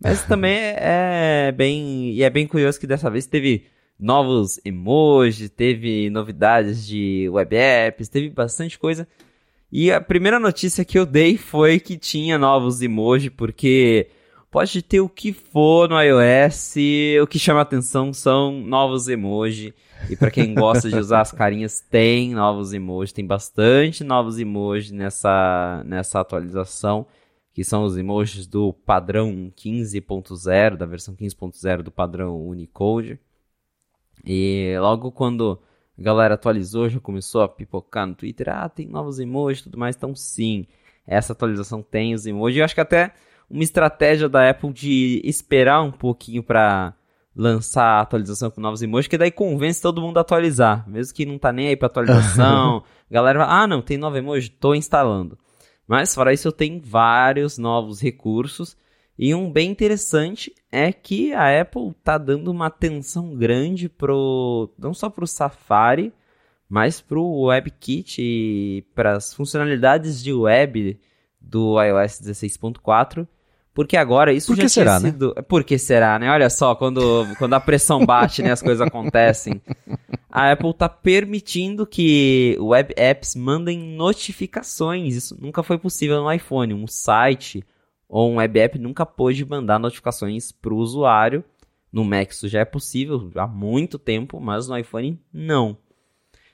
Mas também é bem, e é bem curioso que dessa vez teve novos emojis, teve novidades de web apps, teve bastante coisa. E a primeira notícia que eu dei foi que tinha novos emojis, porque pode ter o que for no iOS, o que chama atenção são novos emojis. E para quem gosta de usar as carinhas, tem novos emojis, tem bastante novos emojis nessa, nessa atualização, que são os emojis do padrão 15.0, da versão 15.0 do padrão Unicode. E logo quando a galera atualizou, já começou a pipocar no Twitter, ah, tem novos emojis e tudo mais, então sim, essa atualização tem os emojis. Eu acho que até uma estratégia da Apple de esperar um pouquinho para lançar a atualização com novos emojis, que daí convence todo mundo a atualizar, mesmo que não tá nem aí para atualização. a galera ah, não, tem novo emoji, tô instalando. Mas fora isso, eu tenho vários novos recursos e um bem interessante é que a Apple está dando uma atenção grande pro não só para o Safari, mas para o WebKit e para as funcionalidades de web do iOS 16.4. Porque agora isso Por já será, tinha sido. Né? Por que será, né? Olha só, quando, quando a pressão bate, né, as coisas acontecem. A Apple está permitindo que web apps mandem notificações. Isso nunca foi possível no iPhone. Um site ou um web app nunca pôde mandar notificações para o usuário. No Mac isso já é possível há muito tempo, mas no iPhone não.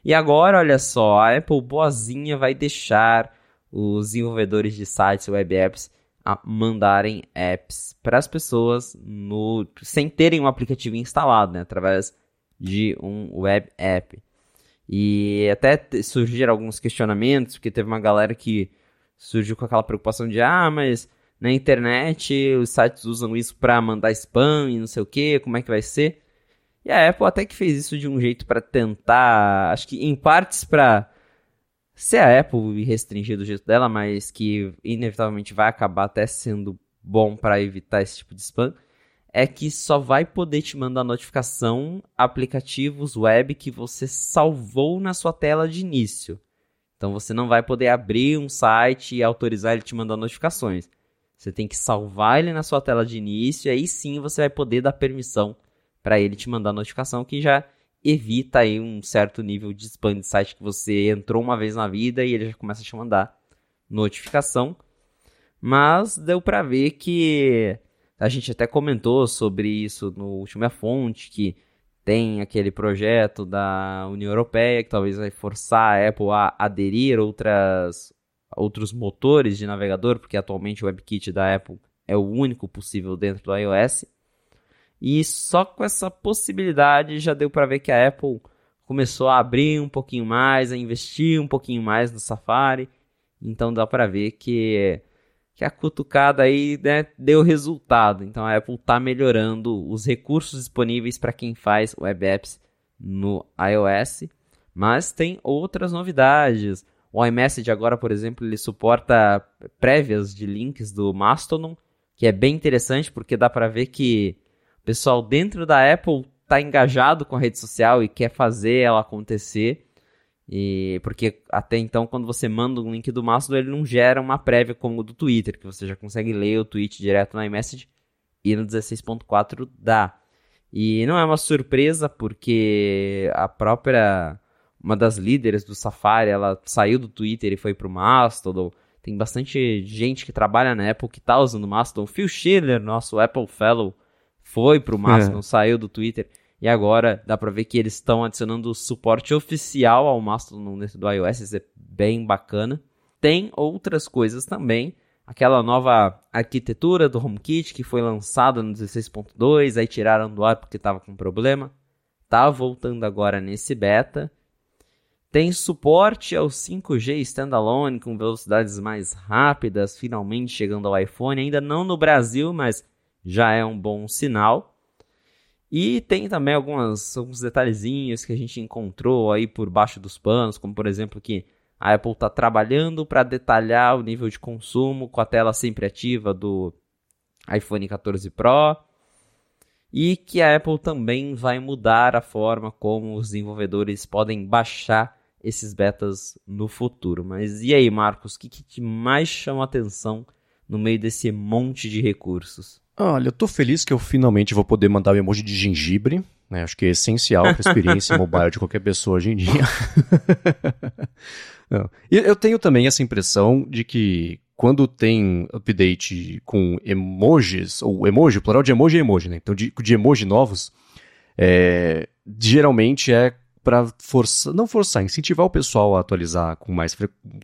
E agora, olha só, a Apple boazinha vai deixar os desenvolvedores de sites web apps a mandarem apps para as pessoas no, sem terem um aplicativo instalado, né, através de um web app. E até surgiram alguns questionamentos, porque teve uma galera que surgiu com aquela preocupação de ah, mas na internet, os sites usam isso para mandar spam e não sei o que, como é que vai ser. E a Apple até que fez isso de um jeito para tentar, acho que em partes para ser a Apple e restringir do jeito dela, mas que inevitavelmente vai acabar até sendo bom para evitar esse tipo de spam, é que só vai poder te mandar notificação aplicativos web que você salvou na sua tela de início. Então você não vai poder abrir um site e autorizar ele te mandar notificações. Você tem que salvar ele na sua tela de início e aí sim você vai poder dar permissão para ele te mandar notificação que já evita aí um certo nível de spam de site que você entrou uma vez na vida e ele já começa a te mandar notificação. Mas deu para ver que a gente até comentou sobre isso no último fonte que tem aquele projeto da União Europeia que talvez vai forçar a Apple a aderir outras outros motores de navegador, porque atualmente o WebKit da Apple é o único possível dentro do iOS. E só com essa possibilidade já deu para ver que a Apple começou a abrir um pouquinho mais, a investir um pouquinho mais no Safari. Então dá para ver que, que a cutucada aí né, deu resultado. Então a Apple está melhorando os recursos disponíveis para quem faz web apps no iOS. Mas tem outras novidades. O iMessage agora, por exemplo, ele suporta prévias de links do Mastodon, que é bem interessante porque dá para ver que o pessoal dentro da Apple está engajado com a rede social e quer fazer ela acontecer. E porque até então, quando você manda um link do Mastodon, ele não gera uma prévia como o do Twitter, que você já consegue ler o tweet direto no iMessage e no 16.4 dá. E não é uma surpresa, porque a própria uma das líderes do Safari, ela saiu do Twitter e foi pro Mastodon. Tem bastante gente que trabalha na Apple que tá usando o Mastodon. Phil Schiller, nosso Apple Fellow, foi pro Mastodon, é. saiu do Twitter. E agora dá pra ver que eles estão adicionando suporte oficial ao Mastodon dentro do iOS. Isso é bem bacana. Tem outras coisas também. Aquela nova arquitetura do HomeKit que foi lançada no 16.2, aí tiraram do ar porque estava com problema. Tá voltando agora nesse beta. Tem suporte ao 5G standalone com velocidades mais rápidas, finalmente chegando ao iPhone, ainda não no Brasil, mas já é um bom sinal. E tem também algumas, alguns detalhezinhos que a gente encontrou aí por baixo dos panos, como por exemplo que a Apple está trabalhando para detalhar o nível de consumo com a tela sempre ativa do iPhone 14 Pro e que a Apple também vai mudar a forma como os desenvolvedores podem baixar esses betas no futuro. Mas e aí, Marcos, o que, que te mais chama a atenção no meio desse monte de recursos? Olha, eu tô feliz que eu finalmente vou poder mandar o emoji de gengibre. Né? Acho que é essencial para a experiência mobile de qualquer pessoa hoje em dia. E eu tenho também essa impressão de que quando tem update com emojis, ou emoji, o plural de emoji é emoji, né? Então, de, de emoji novos, é, geralmente é para forçar, não forçar, incentivar o pessoal a atualizar com mais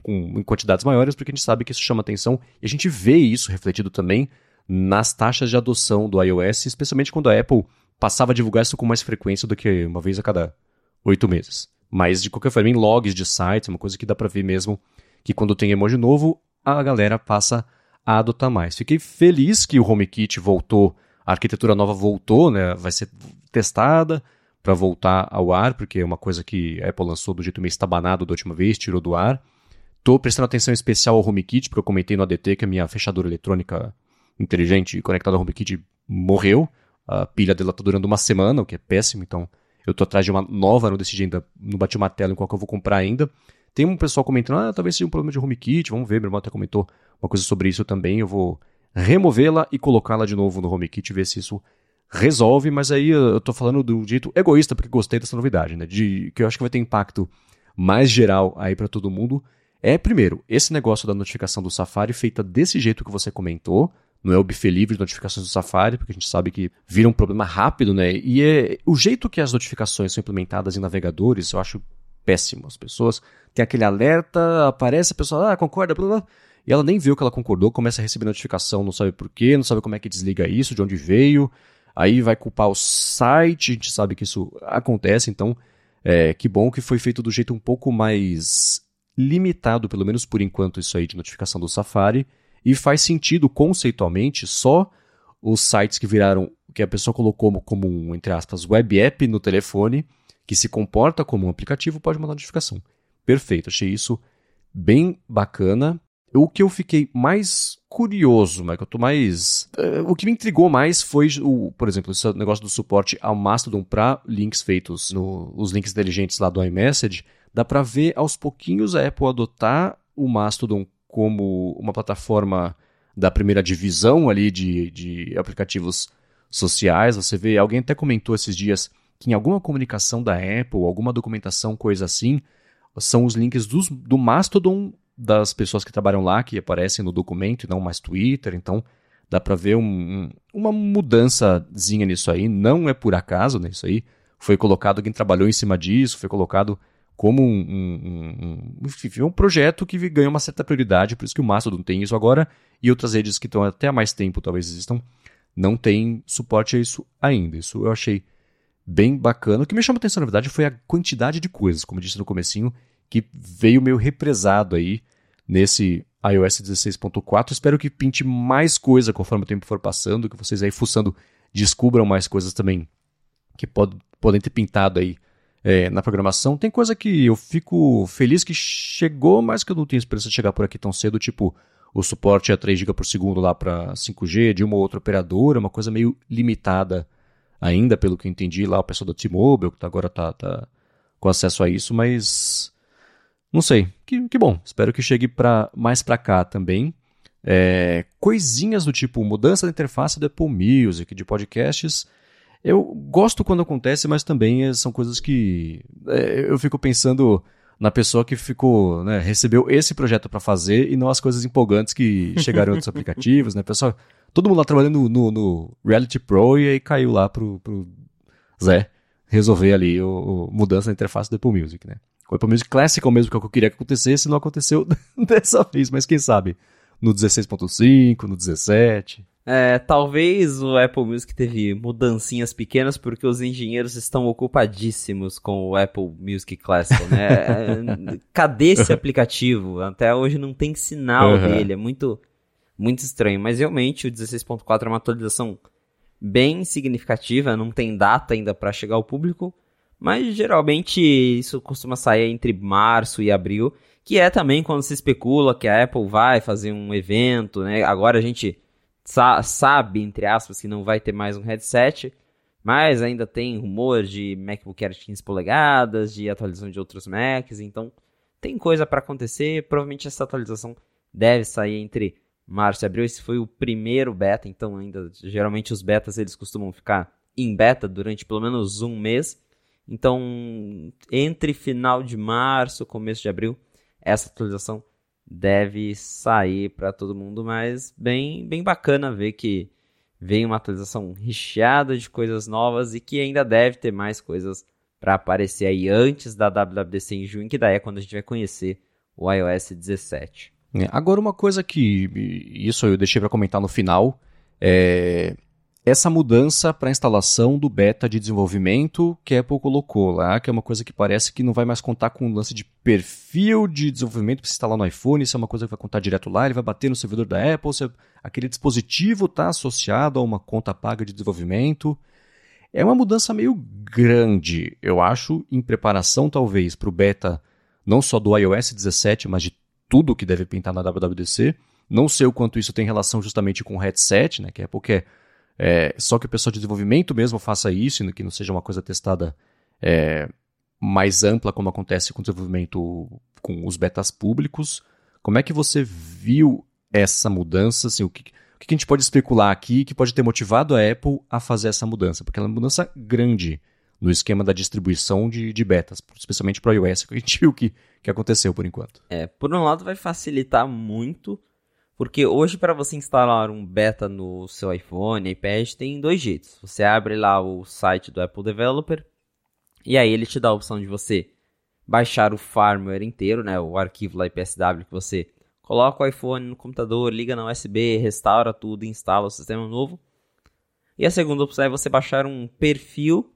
com, em quantidades maiores, porque a gente sabe que isso chama atenção e a gente vê isso refletido também nas taxas de adoção do iOS, especialmente quando a Apple passava a divulgar isso com mais frequência do que uma vez a cada oito meses. Mas, de qualquer forma, em logs de sites, uma coisa que dá para ver mesmo que quando tem emoji novo, a galera passa a adotar mais. Fiquei feliz que o HomeKit voltou, a arquitetura nova voltou, né? Vai ser testada para voltar ao ar, porque é uma coisa que a Apple lançou do jeito meio estabanado da última vez, tirou do ar. Tô prestando atenção especial ao HomeKit, porque eu comentei no ADT que a minha fechadura eletrônica inteligente conectada ao HomeKit morreu. A pilha dela tá durando uma semana, o que é péssimo, então eu tô atrás de uma nova, não decidi ainda, não bati uma tela em qual que eu vou comprar ainda. Tem um pessoal comentando, ah, talvez seja um problema de HomeKit, vamos ver, meu irmão até comentou uma coisa sobre isso também, eu vou removê-la e colocá-la de novo no HomeKit, ver se isso resolve, mas aí eu tô falando do jeito egoísta, porque gostei dessa novidade, né, de, que eu acho que vai ter impacto mais geral aí para todo mundo, é, primeiro, esse negócio da notificação do Safari feita desse jeito que você comentou, não é o buffet livre de notificações do Safari, porque a gente sabe que vira um problema rápido, né? E é, o jeito que as notificações são implementadas em navegadores, eu acho péssimo. As pessoas têm aquele alerta, aparece a pessoa, ah, concorda, blá, blá, e ela nem viu que ela concordou, começa a receber notificação, não sabe porquê, não sabe como é que desliga isso, de onde veio, aí vai culpar o site, a gente sabe que isso acontece, então é, que bom que foi feito do jeito um pouco mais limitado, pelo menos por enquanto, isso aí de notificação do Safari, e faz sentido conceitualmente só os sites que viraram, que a pessoa colocou como, um, entre aspas, web app no telefone, que se comporta como um aplicativo, pode mandar notificação. Perfeito, achei isso bem bacana. O que eu fiquei mais curioso, mas que eu tô mais. Uh, o que me intrigou mais foi, o, por exemplo, esse negócio do suporte ao Mastodon para links feitos no, os links inteligentes lá do iMessage. Dá para ver aos pouquinhos a Apple adotar o Mastodon como uma plataforma da primeira divisão ali de, de aplicativos sociais. Você vê, alguém até comentou esses dias que em alguma comunicação da Apple, alguma documentação, coisa assim, são os links dos, do Mastodon das pessoas que trabalham lá, que aparecem no documento e não mais Twitter. Então, dá para ver um, um, uma mudançazinha nisso aí. Não é por acaso, né? Isso aí foi colocado, alguém trabalhou em cima disso, foi colocado como um, um, um, projeto que ganha uma certa prioridade, por isso que o Mastodon tem isso agora, e outras redes que estão até há mais tempo, talvez existam, não tem suporte a isso ainda. Isso eu achei bem bacana. O que me chamou a atenção, na verdade, foi a quantidade de coisas, como eu disse no comecinho, que veio meio represado aí nesse iOS 16.4. Espero que pinte mais coisa conforme o tempo for passando, que vocês aí fuçando descubram mais coisas também que pod podem ter pintado aí é, na programação. Tem coisa que eu fico feliz que chegou, mas que eu não tinha esperança de chegar por aqui tão cedo, tipo o suporte a 3 GB por segundo lá para 5G de uma ou outra operadora, uma coisa meio limitada ainda, pelo que eu entendi lá, o pessoal da T-Mobile, que agora tá, tá com acesso a isso, mas não sei. Que, que bom. Espero que chegue pra, mais para cá também. É, coisinhas do tipo mudança da interface do Apple Music, de podcasts. Eu gosto quando acontece, mas também são coisas que é, eu fico pensando na pessoa que ficou, né, recebeu esse projeto para fazer e não as coisas empolgantes que chegaram em outros aplicativos, né? Pessoal, todo mundo lá trabalhando no, no, Reality Pro e aí caiu lá pro, pro Zé resolver ali o, o mudança da interface do Apple Music, né? O Apple Music Classic é o mesmo que eu queria que acontecesse, não aconteceu dessa vez, mas quem sabe no 16.5, no 17. É, talvez o Apple Music teve mudancinhas pequenas porque os engenheiros estão ocupadíssimos com o Apple Music Classic, né? Cadê esse aplicativo? Até hoje não tem sinal uhum. dele, é muito, muito estranho. Mas realmente o 16.4 é uma atualização bem significativa, não tem data ainda para chegar ao público, mas geralmente isso costuma sair entre março e abril, que é também quando se especula que a Apple vai fazer um evento, né? Agora a gente sa sabe, entre aspas, que não vai ter mais um headset, mas ainda tem rumor de MacBook Air 15 polegadas, de atualização de outros Macs, então tem coisa para acontecer. Provavelmente essa atualização deve sair entre março e abril. Esse foi o primeiro beta, então ainda geralmente os betas eles costumam ficar em beta durante pelo menos um mês. Então, entre final de março, começo de abril, essa atualização deve sair para todo mundo, mas bem, bem bacana ver que vem uma atualização recheada de coisas novas e que ainda deve ter mais coisas para aparecer aí antes da WWDC em junho, que daí é quando a gente vai conhecer o iOS 17. É, agora uma coisa que isso eu deixei para comentar no final é essa mudança para a instalação do beta de desenvolvimento que a Apple colocou lá, que é uma coisa que parece que não vai mais contar com o lance de perfil de desenvolvimento para se instalar no iPhone, isso é uma coisa que vai contar direto lá, ele vai bater no servidor da Apple, se aquele dispositivo está associado a uma conta paga de desenvolvimento. É uma mudança meio grande, eu acho, em preparação talvez para o beta não só do iOS 17, mas de tudo que deve pintar na WWDC. Não sei o quanto isso tem relação justamente com o headset, né, que a Apple quer é, só que o pessoal de desenvolvimento mesmo faça isso, que não seja uma coisa testada é, mais ampla, como acontece com o desenvolvimento com os betas públicos. Como é que você viu essa mudança? Assim, o, que, o que a gente pode especular aqui que pode ter motivado a Apple a fazer essa mudança? Porque ela é uma mudança grande no esquema da distribuição de, de betas, especialmente para o iOS, que a gente viu que, que aconteceu por enquanto. É, por um lado vai facilitar muito porque hoje, para você instalar um beta no seu iPhone, iPad, tem dois jeitos. Você abre lá o site do Apple Developer e aí ele te dá a opção de você baixar o firmware inteiro, né, o arquivo lá IPSW que você coloca o iPhone no computador, liga na USB, restaura tudo, instala o sistema novo. E a segunda opção é você baixar um perfil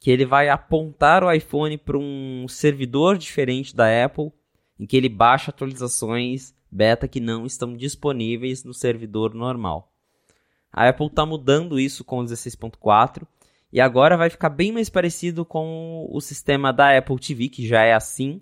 que ele vai apontar o iPhone para um servidor diferente da Apple, em que ele baixa atualizações beta que não estão disponíveis no servidor normal. A Apple está mudando isso com o 16.4 e agora vai ficar bem mais parecido com o sistema da Apple TV, que já é assim,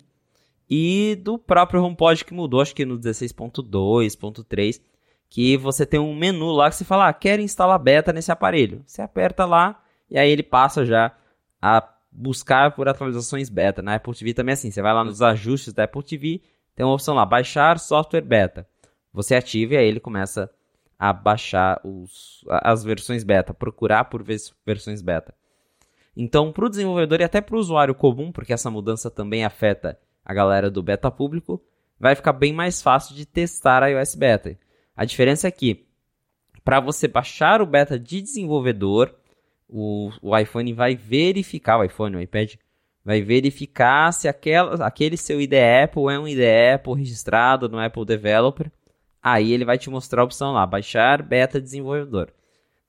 e do próprio HomePod que mudou, acho que no 16.2.3, que você tem um menu lá que você fala, ah, quero instalar beta nesse aparelho. Você aperta lá e aí ele passa já a buscar por atualizações beta. Na Apple TV também é assim, você vai lá nos ajustes da Apple TV, tem uma opção lá, baixar software beta. Você ativa e aí ele começa a baixar os, as versões beta, procurar por versões beta. Então, para o desenvolvedor e até para o usuário comum, porque essa mudança também afeta a galera do beta público, vai ficar bem mais fácil de testar a iOS beta. A diferença é que, para você baixar o beta de desenvolvedor, o, o iPhone vai verificar, o iPhone, o iPad, vai verificar se aquela, aquele seu IDE Apple é um IDE Apple registrado no Apple Developer. Aí ele vai te mostrar a opção lá, baixar beta desenvolvedor.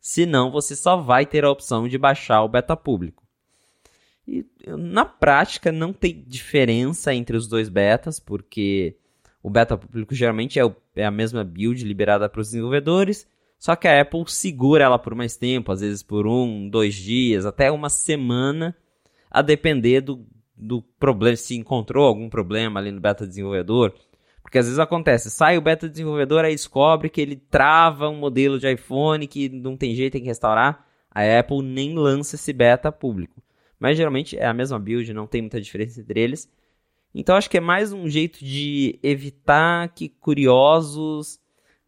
Se não, você só vai ter a opção de baixar o beta público. E na prática não tem diferença entre os dois betas, porque o beta público geralmente é, o, é a mesma build liberada para os desenvolvedores, só que a Apple segura ela por mais tempo, às vezes por um, dois dias, até uma semana, a depender do, do problema, se encontrou algum problema ali no beta desenvolvedor. Porque às vezes acontece, sai o beta desenvolvedor, aí descobre que ele trava um modelo de iPhone que não tem jeito, tem que restaurar. A Apple nem lança esse beta público. Mas geralmente é a mesma build, não tem muita diferença entre eles. Então acho que é mais um jeito de evitar que curiosos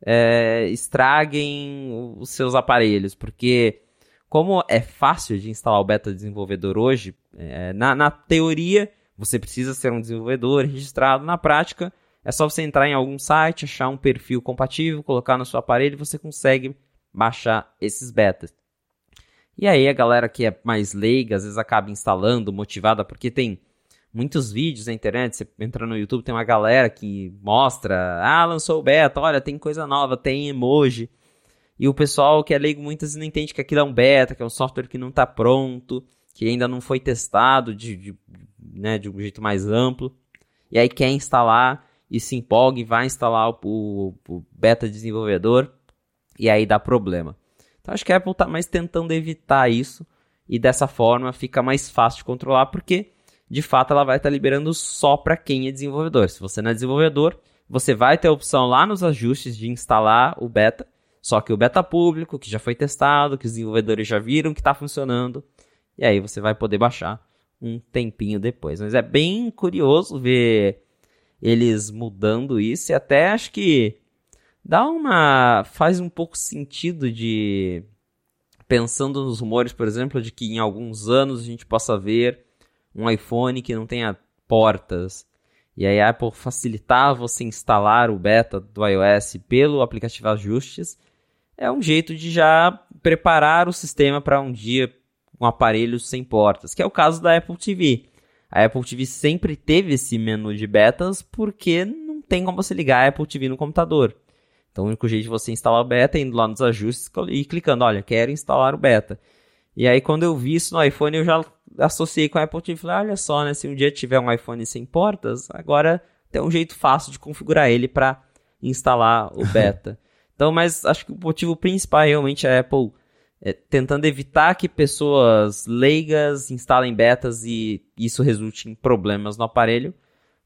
é, estraguem os seus aparelhos, porque como é fácil de instalar o beta desenvolvedor hoje, é, na, na teoria você precisa ser um desenvolvedor registrado, na prática é só você entrar em algum site, achar um perfil compatível, colocar no seu aparelho e você consegue baixar esses betas. E aí a galera que é mais leiga, às vezes acaba instalando, motivada, porque tem muitos vídeos na internet, você entra no YouTube, tem uma galera que mostra, ah, lançou o beta, olha, tem coisa nova, tem emoji. E o pessoal que é leigo muitas não entende que aquilo é um beta, que é um software que não está pronto, que ainda não foi testado de, de, né, de um jeito mais amplo. E aí quer instalar e se empolga e vai instalar o, o, o beta desenvolvedor e aí dá problema. Então acho que a Apple está mais tentando evitar isso e dessa forma fica mais fácil de controlar porque de fato ela vai estar tá liberando só para quem é desenvolvedor. Se você não é desenvolvedor, você vai ter a opção lá nos ajustes de instalar o beta, só que o beta público, que já foi testado, que os desenvolvedores já viram que está funcionando, e aí você vai poder baixar um tempinho depois. Mas é bem curioso ver eles mudando isso e até acho que dá uma faz um pouco sentido de pensando nos rumores, por exemplo, de que em alguns anos a gente possa ver um iPhone que não tenha portas. E aí a Apple facilitar você instalar o beta do iOS pelo aplicativo Ajustes é um jeito de já preparar o sistema para um dia um aparelho sem portas, que é o caso da Apple TV. A Apple TV sempre teve esse menu de betas porque não tem como você ligar a Apple TV no computador. Então o único jeito de você instalar o beta é indo lá nos ajustes e clicando, olha, quero instalar o beta. E aí quando eu vi isso no iPhone, eu já associei com a Apple TV e falei, olha só, né, se um dia tiver um iPhone sem portas, agora tem um jeito fácil de configurar ele para instalar o beta. então, mas acho que o motivo principal realmente é a Apple é, tentando evitar que pessoas leigas instalem betas e isso resulte em problemas no aparelho.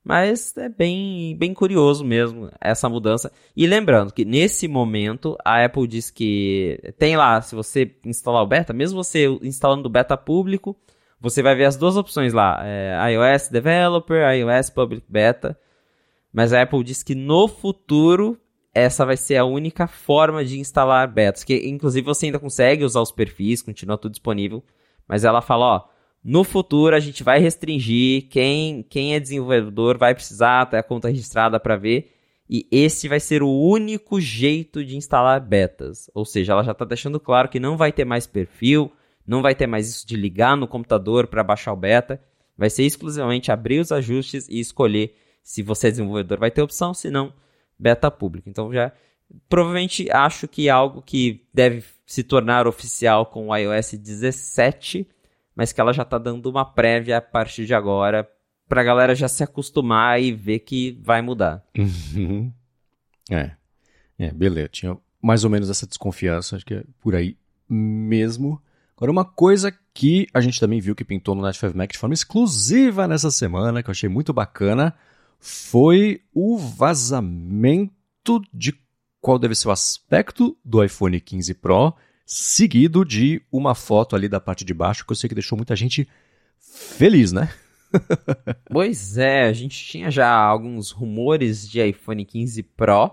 Mas é bem, bem curioso mesmo essa mudança. E lembrando que nesse momento a Apple diz que tem lá, se você instalar o beta, mesmo você instalando o beta público, você vai ver as duas opções lá: é, iOS Developer, iOS Public Beta. Mas a Apple diz que no futuro essa vai ser a única forma de instalar betas. Que inclusive você ainda consegue usar os perfis, continua tudo disponível. Mas ela fala: ó no futuro, a gente vai restringir quem, quem é desenvolvedor vai precisar ter a conta registrada para ver. E esse vai ser o único jeito de instalar betas. Ou seja, ela já está deixando claro que não vai ter mais perfil, não vai ter mais isso de ligar no computador para baixar o beta. Vai ser exclusivamente abrir os ajustes e escolher se você é desenvolvedor vai ter opção, se não, beta público. Então já provavelmente acho que é algo que deve se tornar oficial com o iOS 17 mas que ela já tá dando uma prévia a partir de agora pra galera já se acostumar e ver que vai mudar. Uhum. É. É, beleza. Tinha mais ou menos essa desconfiança, acho que é por aí mesmo. Agora, uma coisa que a gente também viu que pintou no Night 5 Mac de forma exclusiva nessa semana, que eu achei muito bacana, foi o vazamento de qual deve ser o aspecto do iPhone 15 Pro seguido de uma foto ali da parte de baixo que eu sei que deixou muita gente feliz, né? pois é, a gente tinha já alguns rumores de iPhone 15 Pro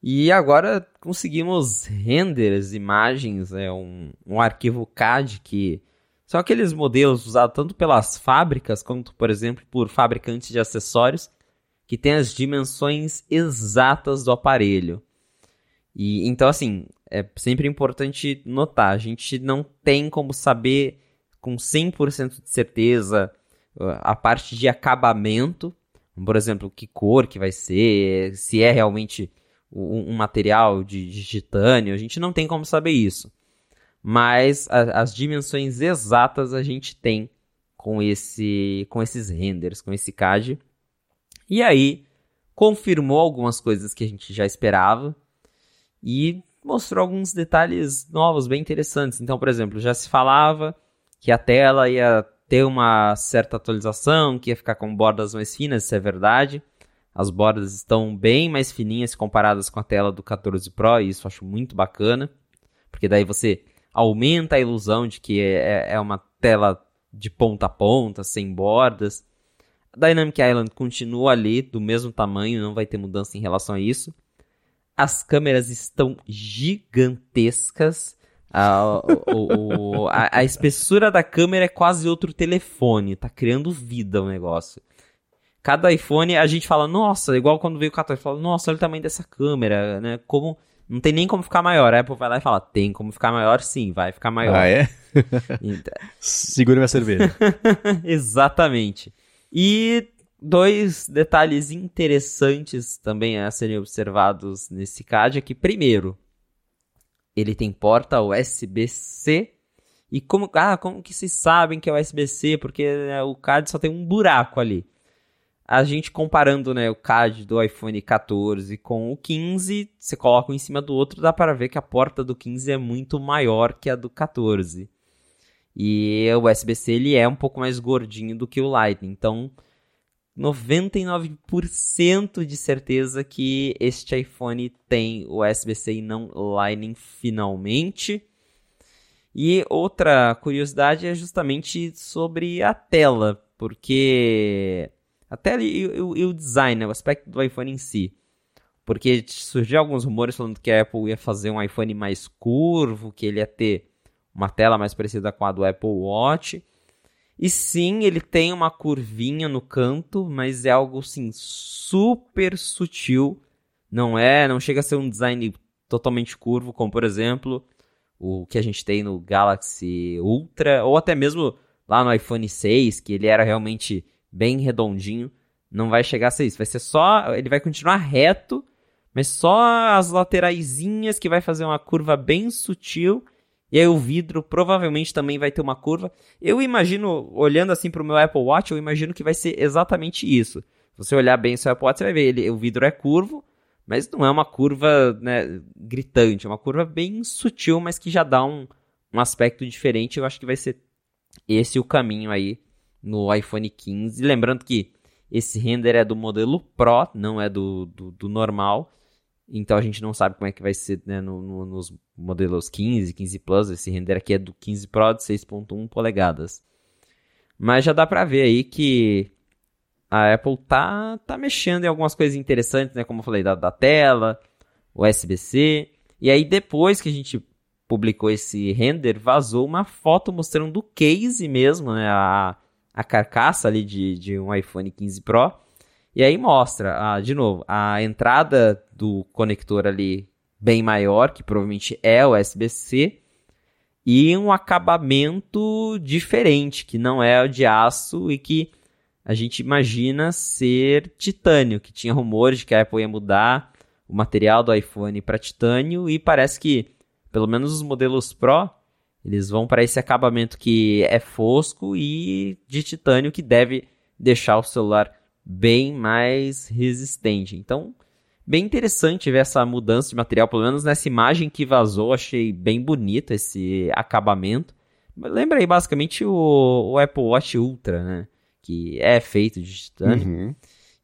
e agora conseguimos renders, imagens, é um, um arquivo CAD que são aqueles modelos usados tanto pelas fábricas quanto, por exemplo, por fabricantes de acessórios que tem as dimensões exatas do aparelho. E então assim, é sempre importante notar, a gente não tem como saber com 100% de certeza a parte de acabamento, por exemplo, que cor que vai ser, se é realmente um, um material de, de, titânio, a gente não tem como saber isso. Mas a, as dimensões exatas a gente tem com esse com esses renders, com esse CAD. E aí confirmou algumas coisas que a gente já esperava e mostrou alguns detalhes novos bem interessantes. Então, por exemplo, já se falava que a tela ia ter uma certa atualização, que ia ficar com bordas mais finas, isso é verdade. As bordas estão bem mais fininhas comparadas com a tela do 14 Pro, e isso eu acho muito bacana, porque daí você aumenta a ilusão de que é, é uma tela de ponta a ponta, sem bordas. A Dynamic Island continua ali, do mesmo tamanho, não vai ter mudança em relação a isso. As câmeras estão gigantescas. A, o, o, a, a, espessura da câmera é quase outro telefone. Tá criando vida o negócio. Cada iPhone a gente fala, nossa, igual quando veio o 14, fala, nossa, olha o tamanho dessa câmera, né? Como. Não tem nem como ficar maior. A Apple vai lá e fala, tem como ficar maior? Sim, vai ficar maior. Ah, é? Então... Segure minha cerveja. Exatamente. E dois detalhes interessantes também a serem observados nesse CAD é que, primeiro, ele tem porta USB-C. E como, ah, como que vocês sabem que é USB-C? Porque né, o CAD só tem um buraco ali. A gente comparando né, o CAD do iPhone 14 com o 15, você coloca um em cima do outro, dá para ver que a porta do 15 é muito maior que a do 14. E o USB-C ele é um pouco mais gordinho do que o Lightning. Então, 99% de certeza que este iPhone tem USB-C e não Lightning finalmente. E outra curiosidade é justamente sobre a tela, porque a tela e, e, e o design, né, o aspecto do iPhone em si. Porque surgiu alguns rumores falando que a Apple ia fazer um iPhone mais curvo, que ele ia ter uma tela mais parecida com a do Apple Watch. E sim, ele tem uma curvinha no canto, mas é algo assim super sutil. Não é, não chega a ser um design totalmente curvo, como por exemplo o que a gente tem no Galaxy Ultra, ou até mesmo lá no iPhone 6, que ele era realmente bem redondinho. Não vai chegar a ser isso. Vai ser só. Ele vai continuar reto, mas só as lateraisinhas que vai fazer uma curva bem sutil e aí o vidro provavelmente também vai ter uma curva. Eu imagino, olhando assim para o meu Apple Watch, eu imagino que vai ser exatamente isso. Se você olhar bem o seu Apple Watch, você vai ver, ele, o vidro é curvo, mas não é uma curva né, gritante, é uma curva bem sutil, mas que já dá um, um aspecto diferente. Eu acho que vai ser esse o caminho aí no iPhone 15. Lembrando que esse render é do modelo Pro, não é do, do, do normal. Então a gente não sabe como é que vai ser né, no, no, nos modelos 15, 15 Plus. Esse render aqui é do 15 Pro de 6.1 polegadas. Mas já dá pra ver aí que a Apple tá, tá mexendo em algumas coisas interessantes, né? Como eu falei, da, da tela, USB-C. E aí depois que a gente publicou esse render, vazou uma foto mostrando o case mesmo, né? A, a carcaça ali de, de um iPhone 15 Pro. E aí mostra, ah, de novo, a entrada do conector ali bem maior, que provavelmente é USB-C, e um acabamento diferente, que não é o de aço e que a gente imagina ser titânio, que tinha rumores de que a Apple ia mudar o material do iPhone para titânio e parece que, pelo menos os modelos Pro, eles vão para esse acabamento que é fosco e de titânio que deve deixar o celular bem mais resistente. Então, bem interessante ver essa mudança de material, pelo menos nessa imagem que vazou, achei bem bonito esse acabamento. Lembra aí basicamente o, o Apple Watch Ultra, né? Que é feito de titânio. Uhum.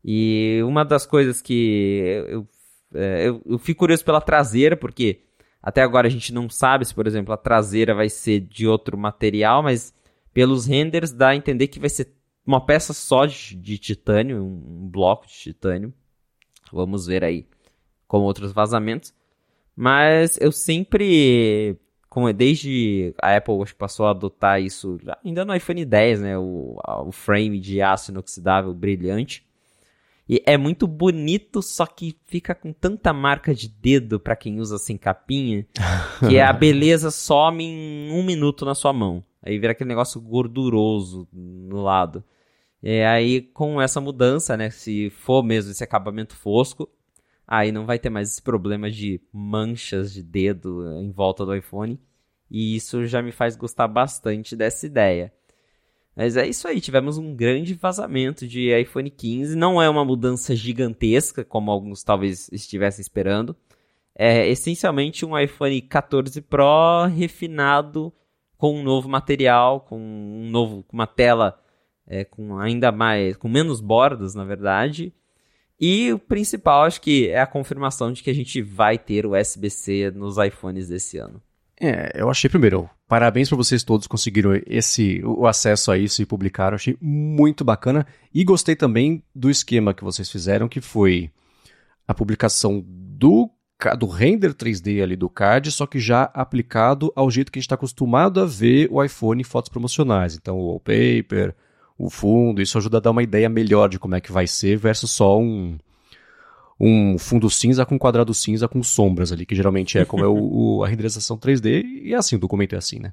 E uma das coisas que eu, é, eu, eu fico curioso pela traseira, porque até agora a gente não sabe se, por exemplo, a traseira vai ser de outro material, mas pelos renders dá a entender que vai ser uma peça só de, de titânio, um, um, bloco de titânio. Vamos ver aí como outros vazamentos. Mas eu sempre, como desde a Apple acho passou a adotar isso, ainda no iPhone 10, né, o, o frame de aço inoxidável brilhante. E é muito bonito, só que fica com tanta marca de dedo para quem usa sem capinha, que a beleza some em um minuto na sua mão. Aí vira aquele negócio gorduroso no lado. E aí, com essa mudança, né, se for mesmo esse acabamento fosco, aí não vai ter mais esse problema de manchas de dedo em volta do iPhone. E isso já me faz gostar bastante dessa ideia. Mas é isso aí, tivemos um grande vazamento de iPhone 15. Não é uma mudança gigantesca, como alguns talvez estivessem esperando. É essencialmente um iPhone 14 Pro refinado com um novo material, com um novo, com uma tela é, com ainda mais, com menos bordas, na verdade. E o principal, acho que é a confirmação de que a gente vai ter o USB-C nos iPhones desse ano. É, eu achei primeiro, parabéns para vocês todos conseguiram esse o acesso a isso e publicaram, achei muito bacana e gostei também do esquema que vocês fizeram, que foi a publicação do do render 3D ali do card, só que já aplicado ao jeito que a gente está acostumado a ver o iPhone em fotos promocionais. Então, o wallpaper, o fundo, isso ajuda a dar uma ideia melhor de como é que vai ser versus só um, um fundo cinza com quadrado cinza com sombras ali, que geralmente é como é o, o, a renderização 3D, e é assim, o documento é assim, né?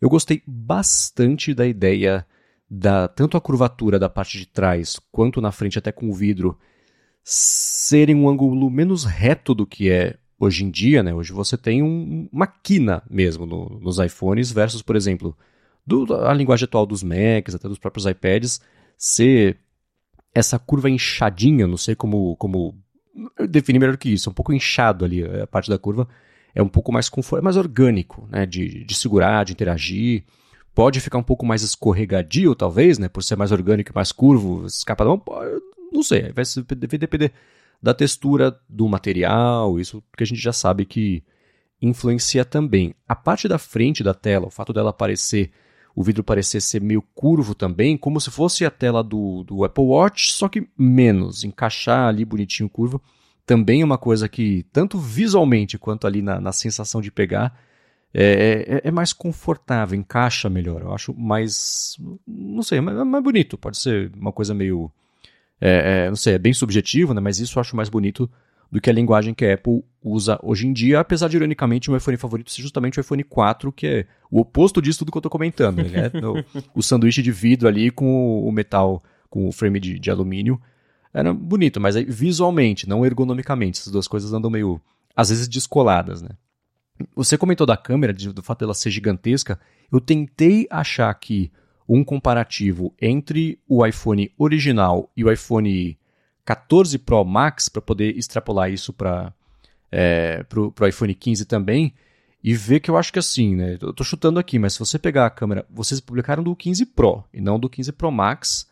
Eu gostei bastante da ideia da tanto a curvatura da parte de trás quanto na frente até com o vidro serem um ângulo menos reto do que é hoje em dia, né? Hoje você tem um, uma quina mesmo no, nos iPhones versus, por exemplo, do, a linguagem atual dos Macs, até dos próprios iPads, ser essa curva inchadinha, não sei como, como definir melhor que isso, é um pouco inchado ali a parte da curva, é um pouco mais conforto, mais orgânico, né, de, de segurar, de interagir, pode ficar um pouco mais escorregadio, talvez, né, por ser mais orgânico e mais curvo, escapa da mão, não sei, vai depender da textura do material, isso que a gente já sabe que influencia também. A parte da frente da tela, o fato dela aparecer, o vidro parecer ser meio curvo também, como se fosse a tela do, do Apple Watch, só que menos, encaixar ali bonitinho curvo, também é uma coisa que, tanto visualmente quanto ali na, na sensação de pegar, é, é, é, mais confortável, encaixa melhor. Eu acho mais. Não sei, mais, mais bonito. Pode ser uma coisa meio é, é, não sei, é bem subjetivo, né? Mas isso eu acho mais bonito do que a linguagem que a Apple usa hoje em dia, apesar de, ironicamente, o meu iPhone favorito ser justamente o iPhone 4, que é o oposto disso tudo que eu estou comentando. Ele é o, o, sanduíche de vidro ali com o metal, com o frame de, de alumínio. Era bonito, mas visualmente, não ergonomicamente. Essas duas coisas andam meio, às vezes, descoladas, né? Você comentou da câmera, do fato dela ser gigantesca. Eu tentei achar que um comparativo entre o iPhone original e o iPhone 14 Pro Max para poder extrapolar isso para é, o iPhone 15 também e ver que eu acho que assim, né? Eu tô chutando aqui, mas se você pegar a câmera, vocês publicaram do 15 Pro e não do 15 Pro Max.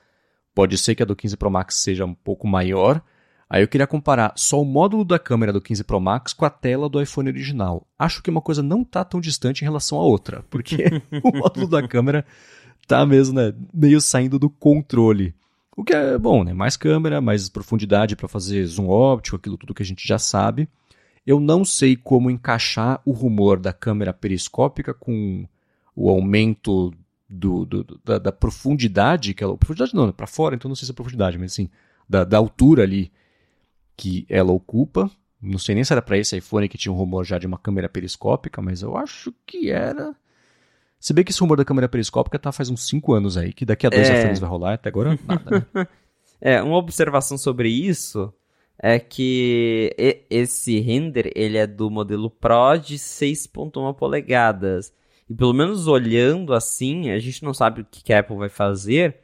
Pode ser que a do 15 Pro Max seja um pouco maior. Aí eu queria comparar só o módulo da câmera do 15 Pro Max com a tela do iPhone original. Acho que uma coisa não tá tão distante em relação à outra, porque o módulo da câmera tá mesmo, né, meio saindo do controle. O que é bom, né? Mais câmera, mais profundidade para fazer zoom óptico, aquilo tudo que a gente já sabe. Eu não sei como encaixar o rumor da câmera periscópica com o aumento do, do da, da, profundidade, que ela, profundidade não, né? para fora, então não sei se é profundidade, mas assim, da, da altura ali que ela ocupa. Não sei nem se era para esse iPhone que tinha um rumor já de uma câmera periscópica, mas eu acho que era. Se bem que esse rumor da câmera periscópica tá faz uns 5 anos aí, que daqui a dois é... iPhones vai rolar, até agora nada, né? é, uma observação sobre isso é que esse render ele é do modelo Pro de 6.1 polegadas. E pelo menos olhando assim, a gente não sabe o que a Apple vai fazer,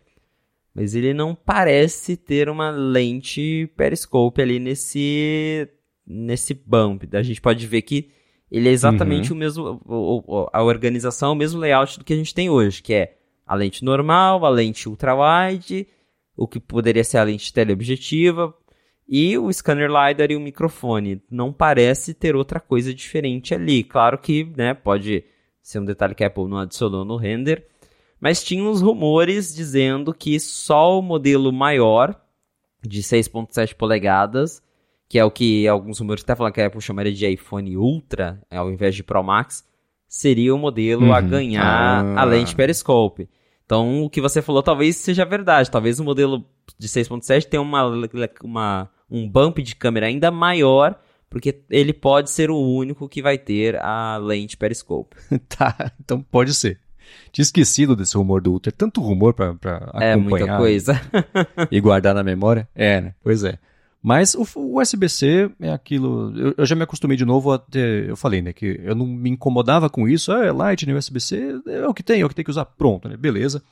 mas ele não parece ter uma lente periscope ali nesse nesse bump. A gente pode ver que ele é exatamente uhum. o mesmo, a organização, o mesmo layout do que a gente tem hoje, que é a lente normal, a lente ultra-wide, o que poderia ser a lente teleobjetiva, e o scanner LiDAR e o microfone. Não parece ter outra coisa diferente ali. Claro que né, pode ser um detalhe que a Apple não adicionou no render, mas tinha uns rumores dizendo que só o modelo maior, de 6.7 polegadas, que é o que alguns rumores até falam que a Apple chamaria de iPhone Ultra, ao invés de Pro Max, seria o modelo uhum. a ganhar ah. a lente periscope. Então, o que você falou talvez seja verdade. Talvez o modelo de 6.7 tenha uma, uma, um bump de câmera ainda maior, porque ele pode ser o único que vai ter a lente periscope. tá, então pode ser. Tinha esquecido desse rumor do Ultra. Tanto rumor pra, pra acompanhar. É muita coisa. e guardar na memória. É, né? Pois é. Mas o, USB-C é aquilo. Eu, eu, já me acostumei de novo a ter. Eu falei, né? Que eu não me incomodava com isso. Ah, é Lightning, USB-C, é o que tem, é o que tem que usar. Pronto, né? Beleza.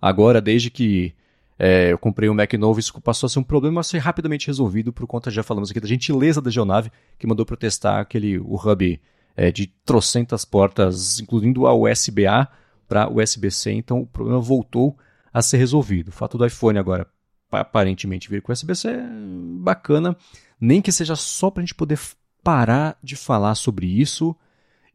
Agora, desde que é, eu comprei um Mac novo, isso passou a ser um problema a ser rapidamente resolvido por conta, já falamos aqui, da gentileza da Geonave, que mandou protestar aquele, o hub é, de trocentas portas, incluindo a USB-A para USB-C, então o problema voltou a ser resolvido. O fato do iPhone agora aparentemente vir com USB-C bacana, nem que seja só para a gente poder parar de falar sobre isso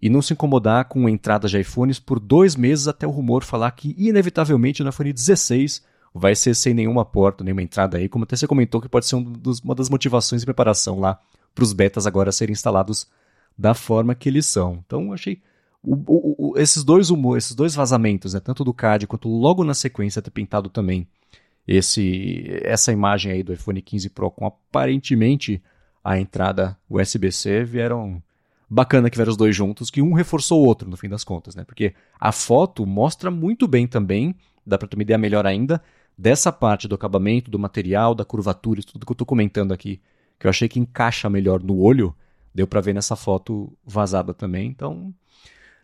e não se incomodar com entradas de iPhones por dois meses até o rumor falar que inevitavelmente no iPhone 16 vai ser sem nenhuma porta, nenhuma entrada aí, como até você comentou que pode ser um dos, uma das motivações de preparação lá para os betas agora serem instalados da forma que eles são. Então achei o, o, o, esses dois humor, esses dois vazamentos, né, tanto do CAD quanto logo na sequência ter pintado também esse essa imagem aí do iPhone 15 Pro com aparentemente a entrada USB-C vieram bacana que vieram os dois juntos, que um reforçou o outro no fim das contas, né? Porque a foto mostra muito bem também, dá para ter uma ideia melhor ainda dessa parte do acabamento, do material, da curvatura, tudo que eu estou comentando aqui, que eu achei que encaixa melhor no olho, deu para ver nessa foto vazada também. Então,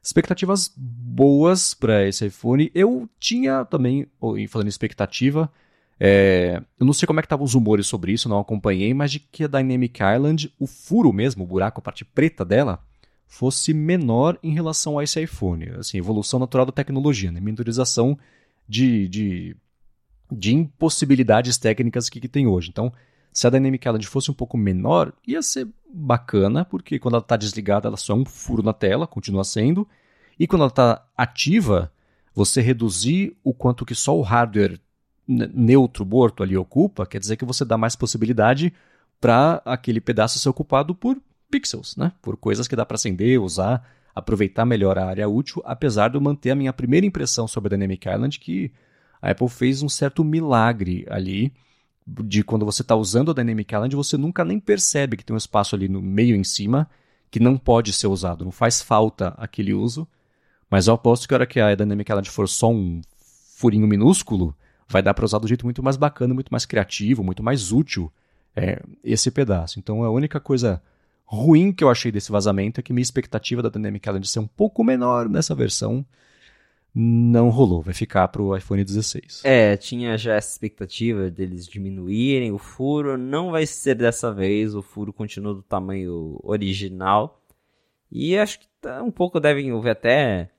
expectativas boas para esse iPhone. Eu tinha também, falando em expectativa, é, eu não sei como é que estavam os rumores sobre isso, não acompanhei, mas de que a Dynamic Island, o furo mesmo, o buraco, a parte preta dela, fosse menor em relação a esse iPhone. Assim, evolução natural da tecnologia, né? miniaturização de, de, de impossibilidades técnicas que, que tem hoje. Então, se a Dynamic Island fosse um pouco menor, ia ser bacana, porque quando ela está desligada, ela só é um furo na tela, continua sendo. E quando ela está ativa, você reduzir o quanto que só o hardware neutro, morto ali ocupa, quer dizer que você dá mais possibilidade para aquele pedaço ser ocupado por pixels, né? por coisas que dá para acender, usar, aproveitar melhor a área útil, apesar de eu manter a minha primeira impressão sobre a Dynamic Island, que a Apple fez um certo milagre ali, de quando você está usando a Dynamic Island, você nunca nem percebe que tem um espaço ali no meio em cima que não pode ser usado, não faz falta aquele uso, mas eu aposto que a hora que a Dynamic Island for só um furinho minúsculo, vai dar para usar do jeito muito mais bacana, muito mais criativo, muito mais útil é, esse pedaço. Então a única coisa ruim que eu achei desse vazamento é que minha expectativa da Dynamic Island ser um pouco menor nessa versão não rolou, vai ficar para o iPhone 16. É, tinha já essa expectativa deles diminuírem o furo, não vai ser dessa vez, o furo continua do tamanho original. E acho que tá, um pouco devem envolver até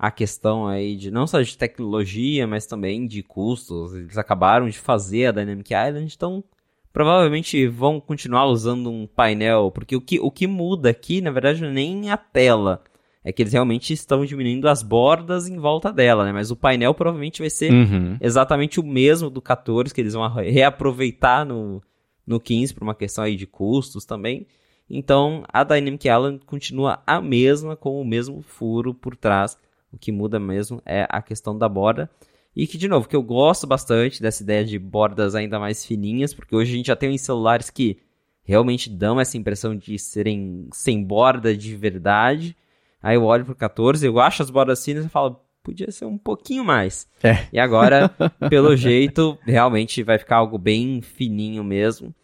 a questão aí de não só de tecnologia, mas também de custos. Eles acabaram de fazer a Dynamic Island, então provavelmente vão continuar usando um painel, porque o que, o que muda aqui, na verdade, não é nem a tela. É que eles realmente estão diminuindo as bordas em volta dela, né? Mas o painel provavelmente vai ser uhum. exatamente o mesmo do 14, que eles vão reaproveitar no, no 15 por uma questão aí de custos também. Então, a Dynamic Island continua a mesma, com o mesmo furo por trás o que muda mesmo é a questão da borda. E que, de novo, que eu gosto bastante dessa ideia de bordas ainda mais fininhas, porque hoje a gente já tem uns celulares que realmente dão essa impressão de serem sem borda de verdade. Aí eu olho pro 14, eu acho as bordas finas e falo, podia ser um pouquinho mais. É. E agora, pelo jeito, realmente vai ficar algo bem fininho mesmo.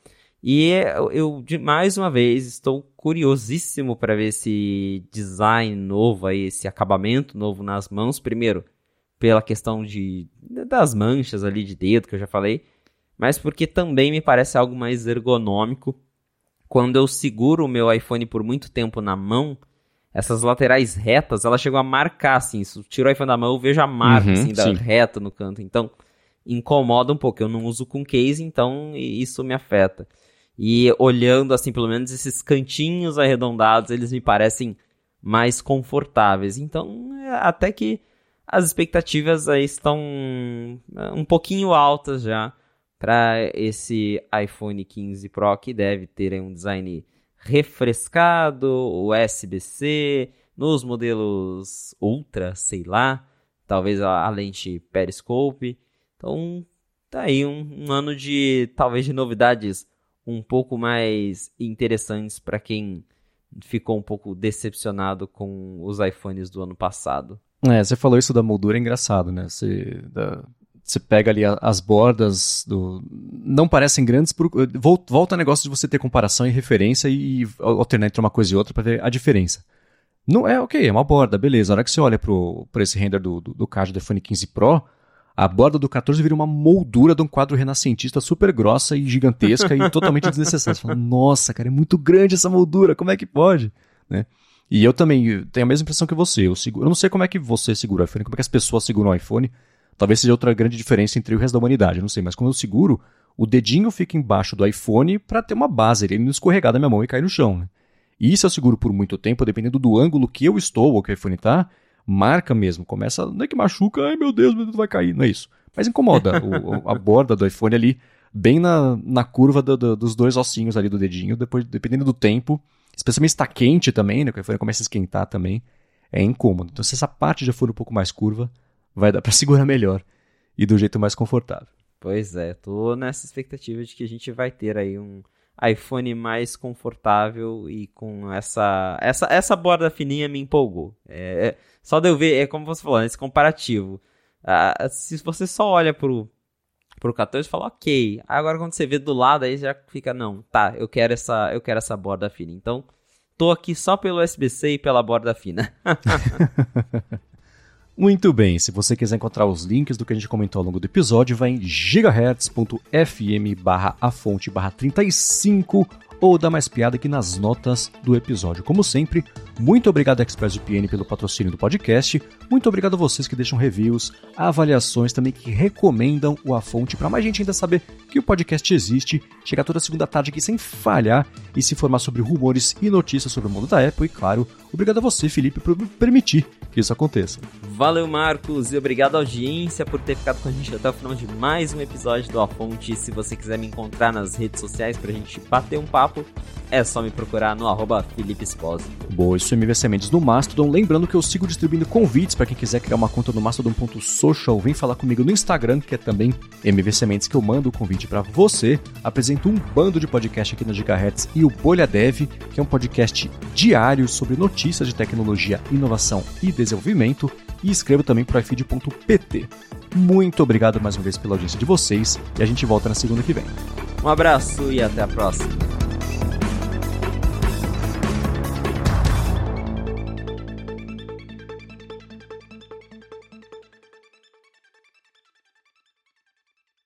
E eu, de mais uma vez, estou curiosíssimo para ver esse design novo aí, esse acabamento novo nas mãos. Primeiro, pela questão de das manchas ali de dedo que eu já falei, mas porque também me parece algo mais ergonômico. Quando eu seguro o meu iPhone por muito tempo na mão, essas laterais retas, ela chegou a marcar assim, se eu tiro o iPhone da mão, eu vejo a marca uhum, assim da sim. reta no canto. Então, incomoda um pouco. Eu não uso com case, então isso me afeta. E olhando assim, pelo menos esses cantinhos arredondados, eles me parecem mais confortáveis. Então, é, até que as expectativas aí estão é, um pouquinho altas já para esse iPhone 15 Pro que deve ter um design refrescado, USB-C, nos modelos Ultra, sei lá, talvez a, lente Periscope. Então, tá aí um, um ano de talvez de novidades um pouco mais interessantes para quem ficou um pouco decepcionado com os iPhones do ano passado. É, você falou isso da moldura, é engraçado, né? Você, da, você pega ali as bordas do. Não parecem grandes. Por, volta ao negócio de você ter comparação e referência e, e alternar entre uma coisa e outra para ver a diferença. Não é ok, é uma borda, beleza. A hora que você olha para esse render do, do, do card do iPhone 15 Pro, a borda do 14 vira uma moldura de um quadro renascentista super grossa e gigantesca e totalmente desnecessária. Você fala, nossa, cara, é muito grande essa moldura, como é que pode? Né? E eu também tenho a mesma impressão que você. Eu, seguro, eu não sei como é que você segura o iPhone, como é que as pessoas seguram o iPhone. Talvez seja outra grande diferença entre o resto da humanidade, eu não sei. Mas como eu seguro, o dedinho fica embaixo do iPhone para ter uma base, ele não escorregar da minha mão e cair no chão. Né? E se eu seguro por muito tempo, dependendo do ângulo que eu estou ou que o iPhone está, marca mesmo. Começa, não é que machuca, ai meu Deus, meu Deus vai cair, não é isso. Mas incomoda o, a borda do iPhone ali, bem na, na curva do, do, dos dois ossinhos ali do dedinho, depois, dependendo do tempo, Especialmente se está quente também, né? Quando começa a esquentar também, é incômodo. Então, se essa parte já for um pouco mais curva, vai dar para segurar melhor e do jeito mais confortável. Pois é, tô nessa expectativa de que a gente vai ter aí um iPhone mais confortável e com essa essa essa borda fininha me empolgou. É, é, só de eu ver, é como você falou, esse comparativo. Ah, se você só olha pro pro 14 e fala, ok. Agora quando você vê do lado, aí já fica, não, tá, eu quero essa, eu quero essa borda fina. Então, tô aqui só pelo USB-C e pela borda fina. Muito bem, se você quiser encontrar os links do que a gente comentou ao longo do episódio, vai em gigahertz.fm barra a fonte barra 35 ou dá mais piada aqui nas notas do episódio. Como sempre, muito obrigado ExpressVPN pelo patrocínio do podcast. Muito obrigado a vocês que deixam reviews, avaliações também que recomendam o A Fonte para mais gente ainda saber que o podcast existe, chegar toda segunda tarde aqui sem falhar e se informar sobre rumores e notícias sobre o mundo da Apple e claro, obrigado a você, Felipe, por permitir que isso aconteça. Valeu, Marcos, e obrigado à audiência por ter ficado com a gente até o final de mais um episódio do A Fonte. Se você quiser me encontrar nas redes sociais pra gente bater um papo, é só me procurar no arroba Felipe Esposa. Boa, é MV Sementes no Mastodon. Lembrando que eu sigo distribuindo convites para quem quiser criar uma conta no mastodon.social. Vem falar comigo no Instagram, que é também MV Sementes, que eu mando o convite para você. Apresento um bando de podcast aqui na Gigahertz e o Bolha Dev, que é um podcast diário sobre notícias de tecnologia, inovação e desenvolvimento. E escrevo também para ifeed.pt. Muito obrigado mais uma vez pela audiência de vocês e a gente volta na segunda que vem. Um abraço e até a próxima.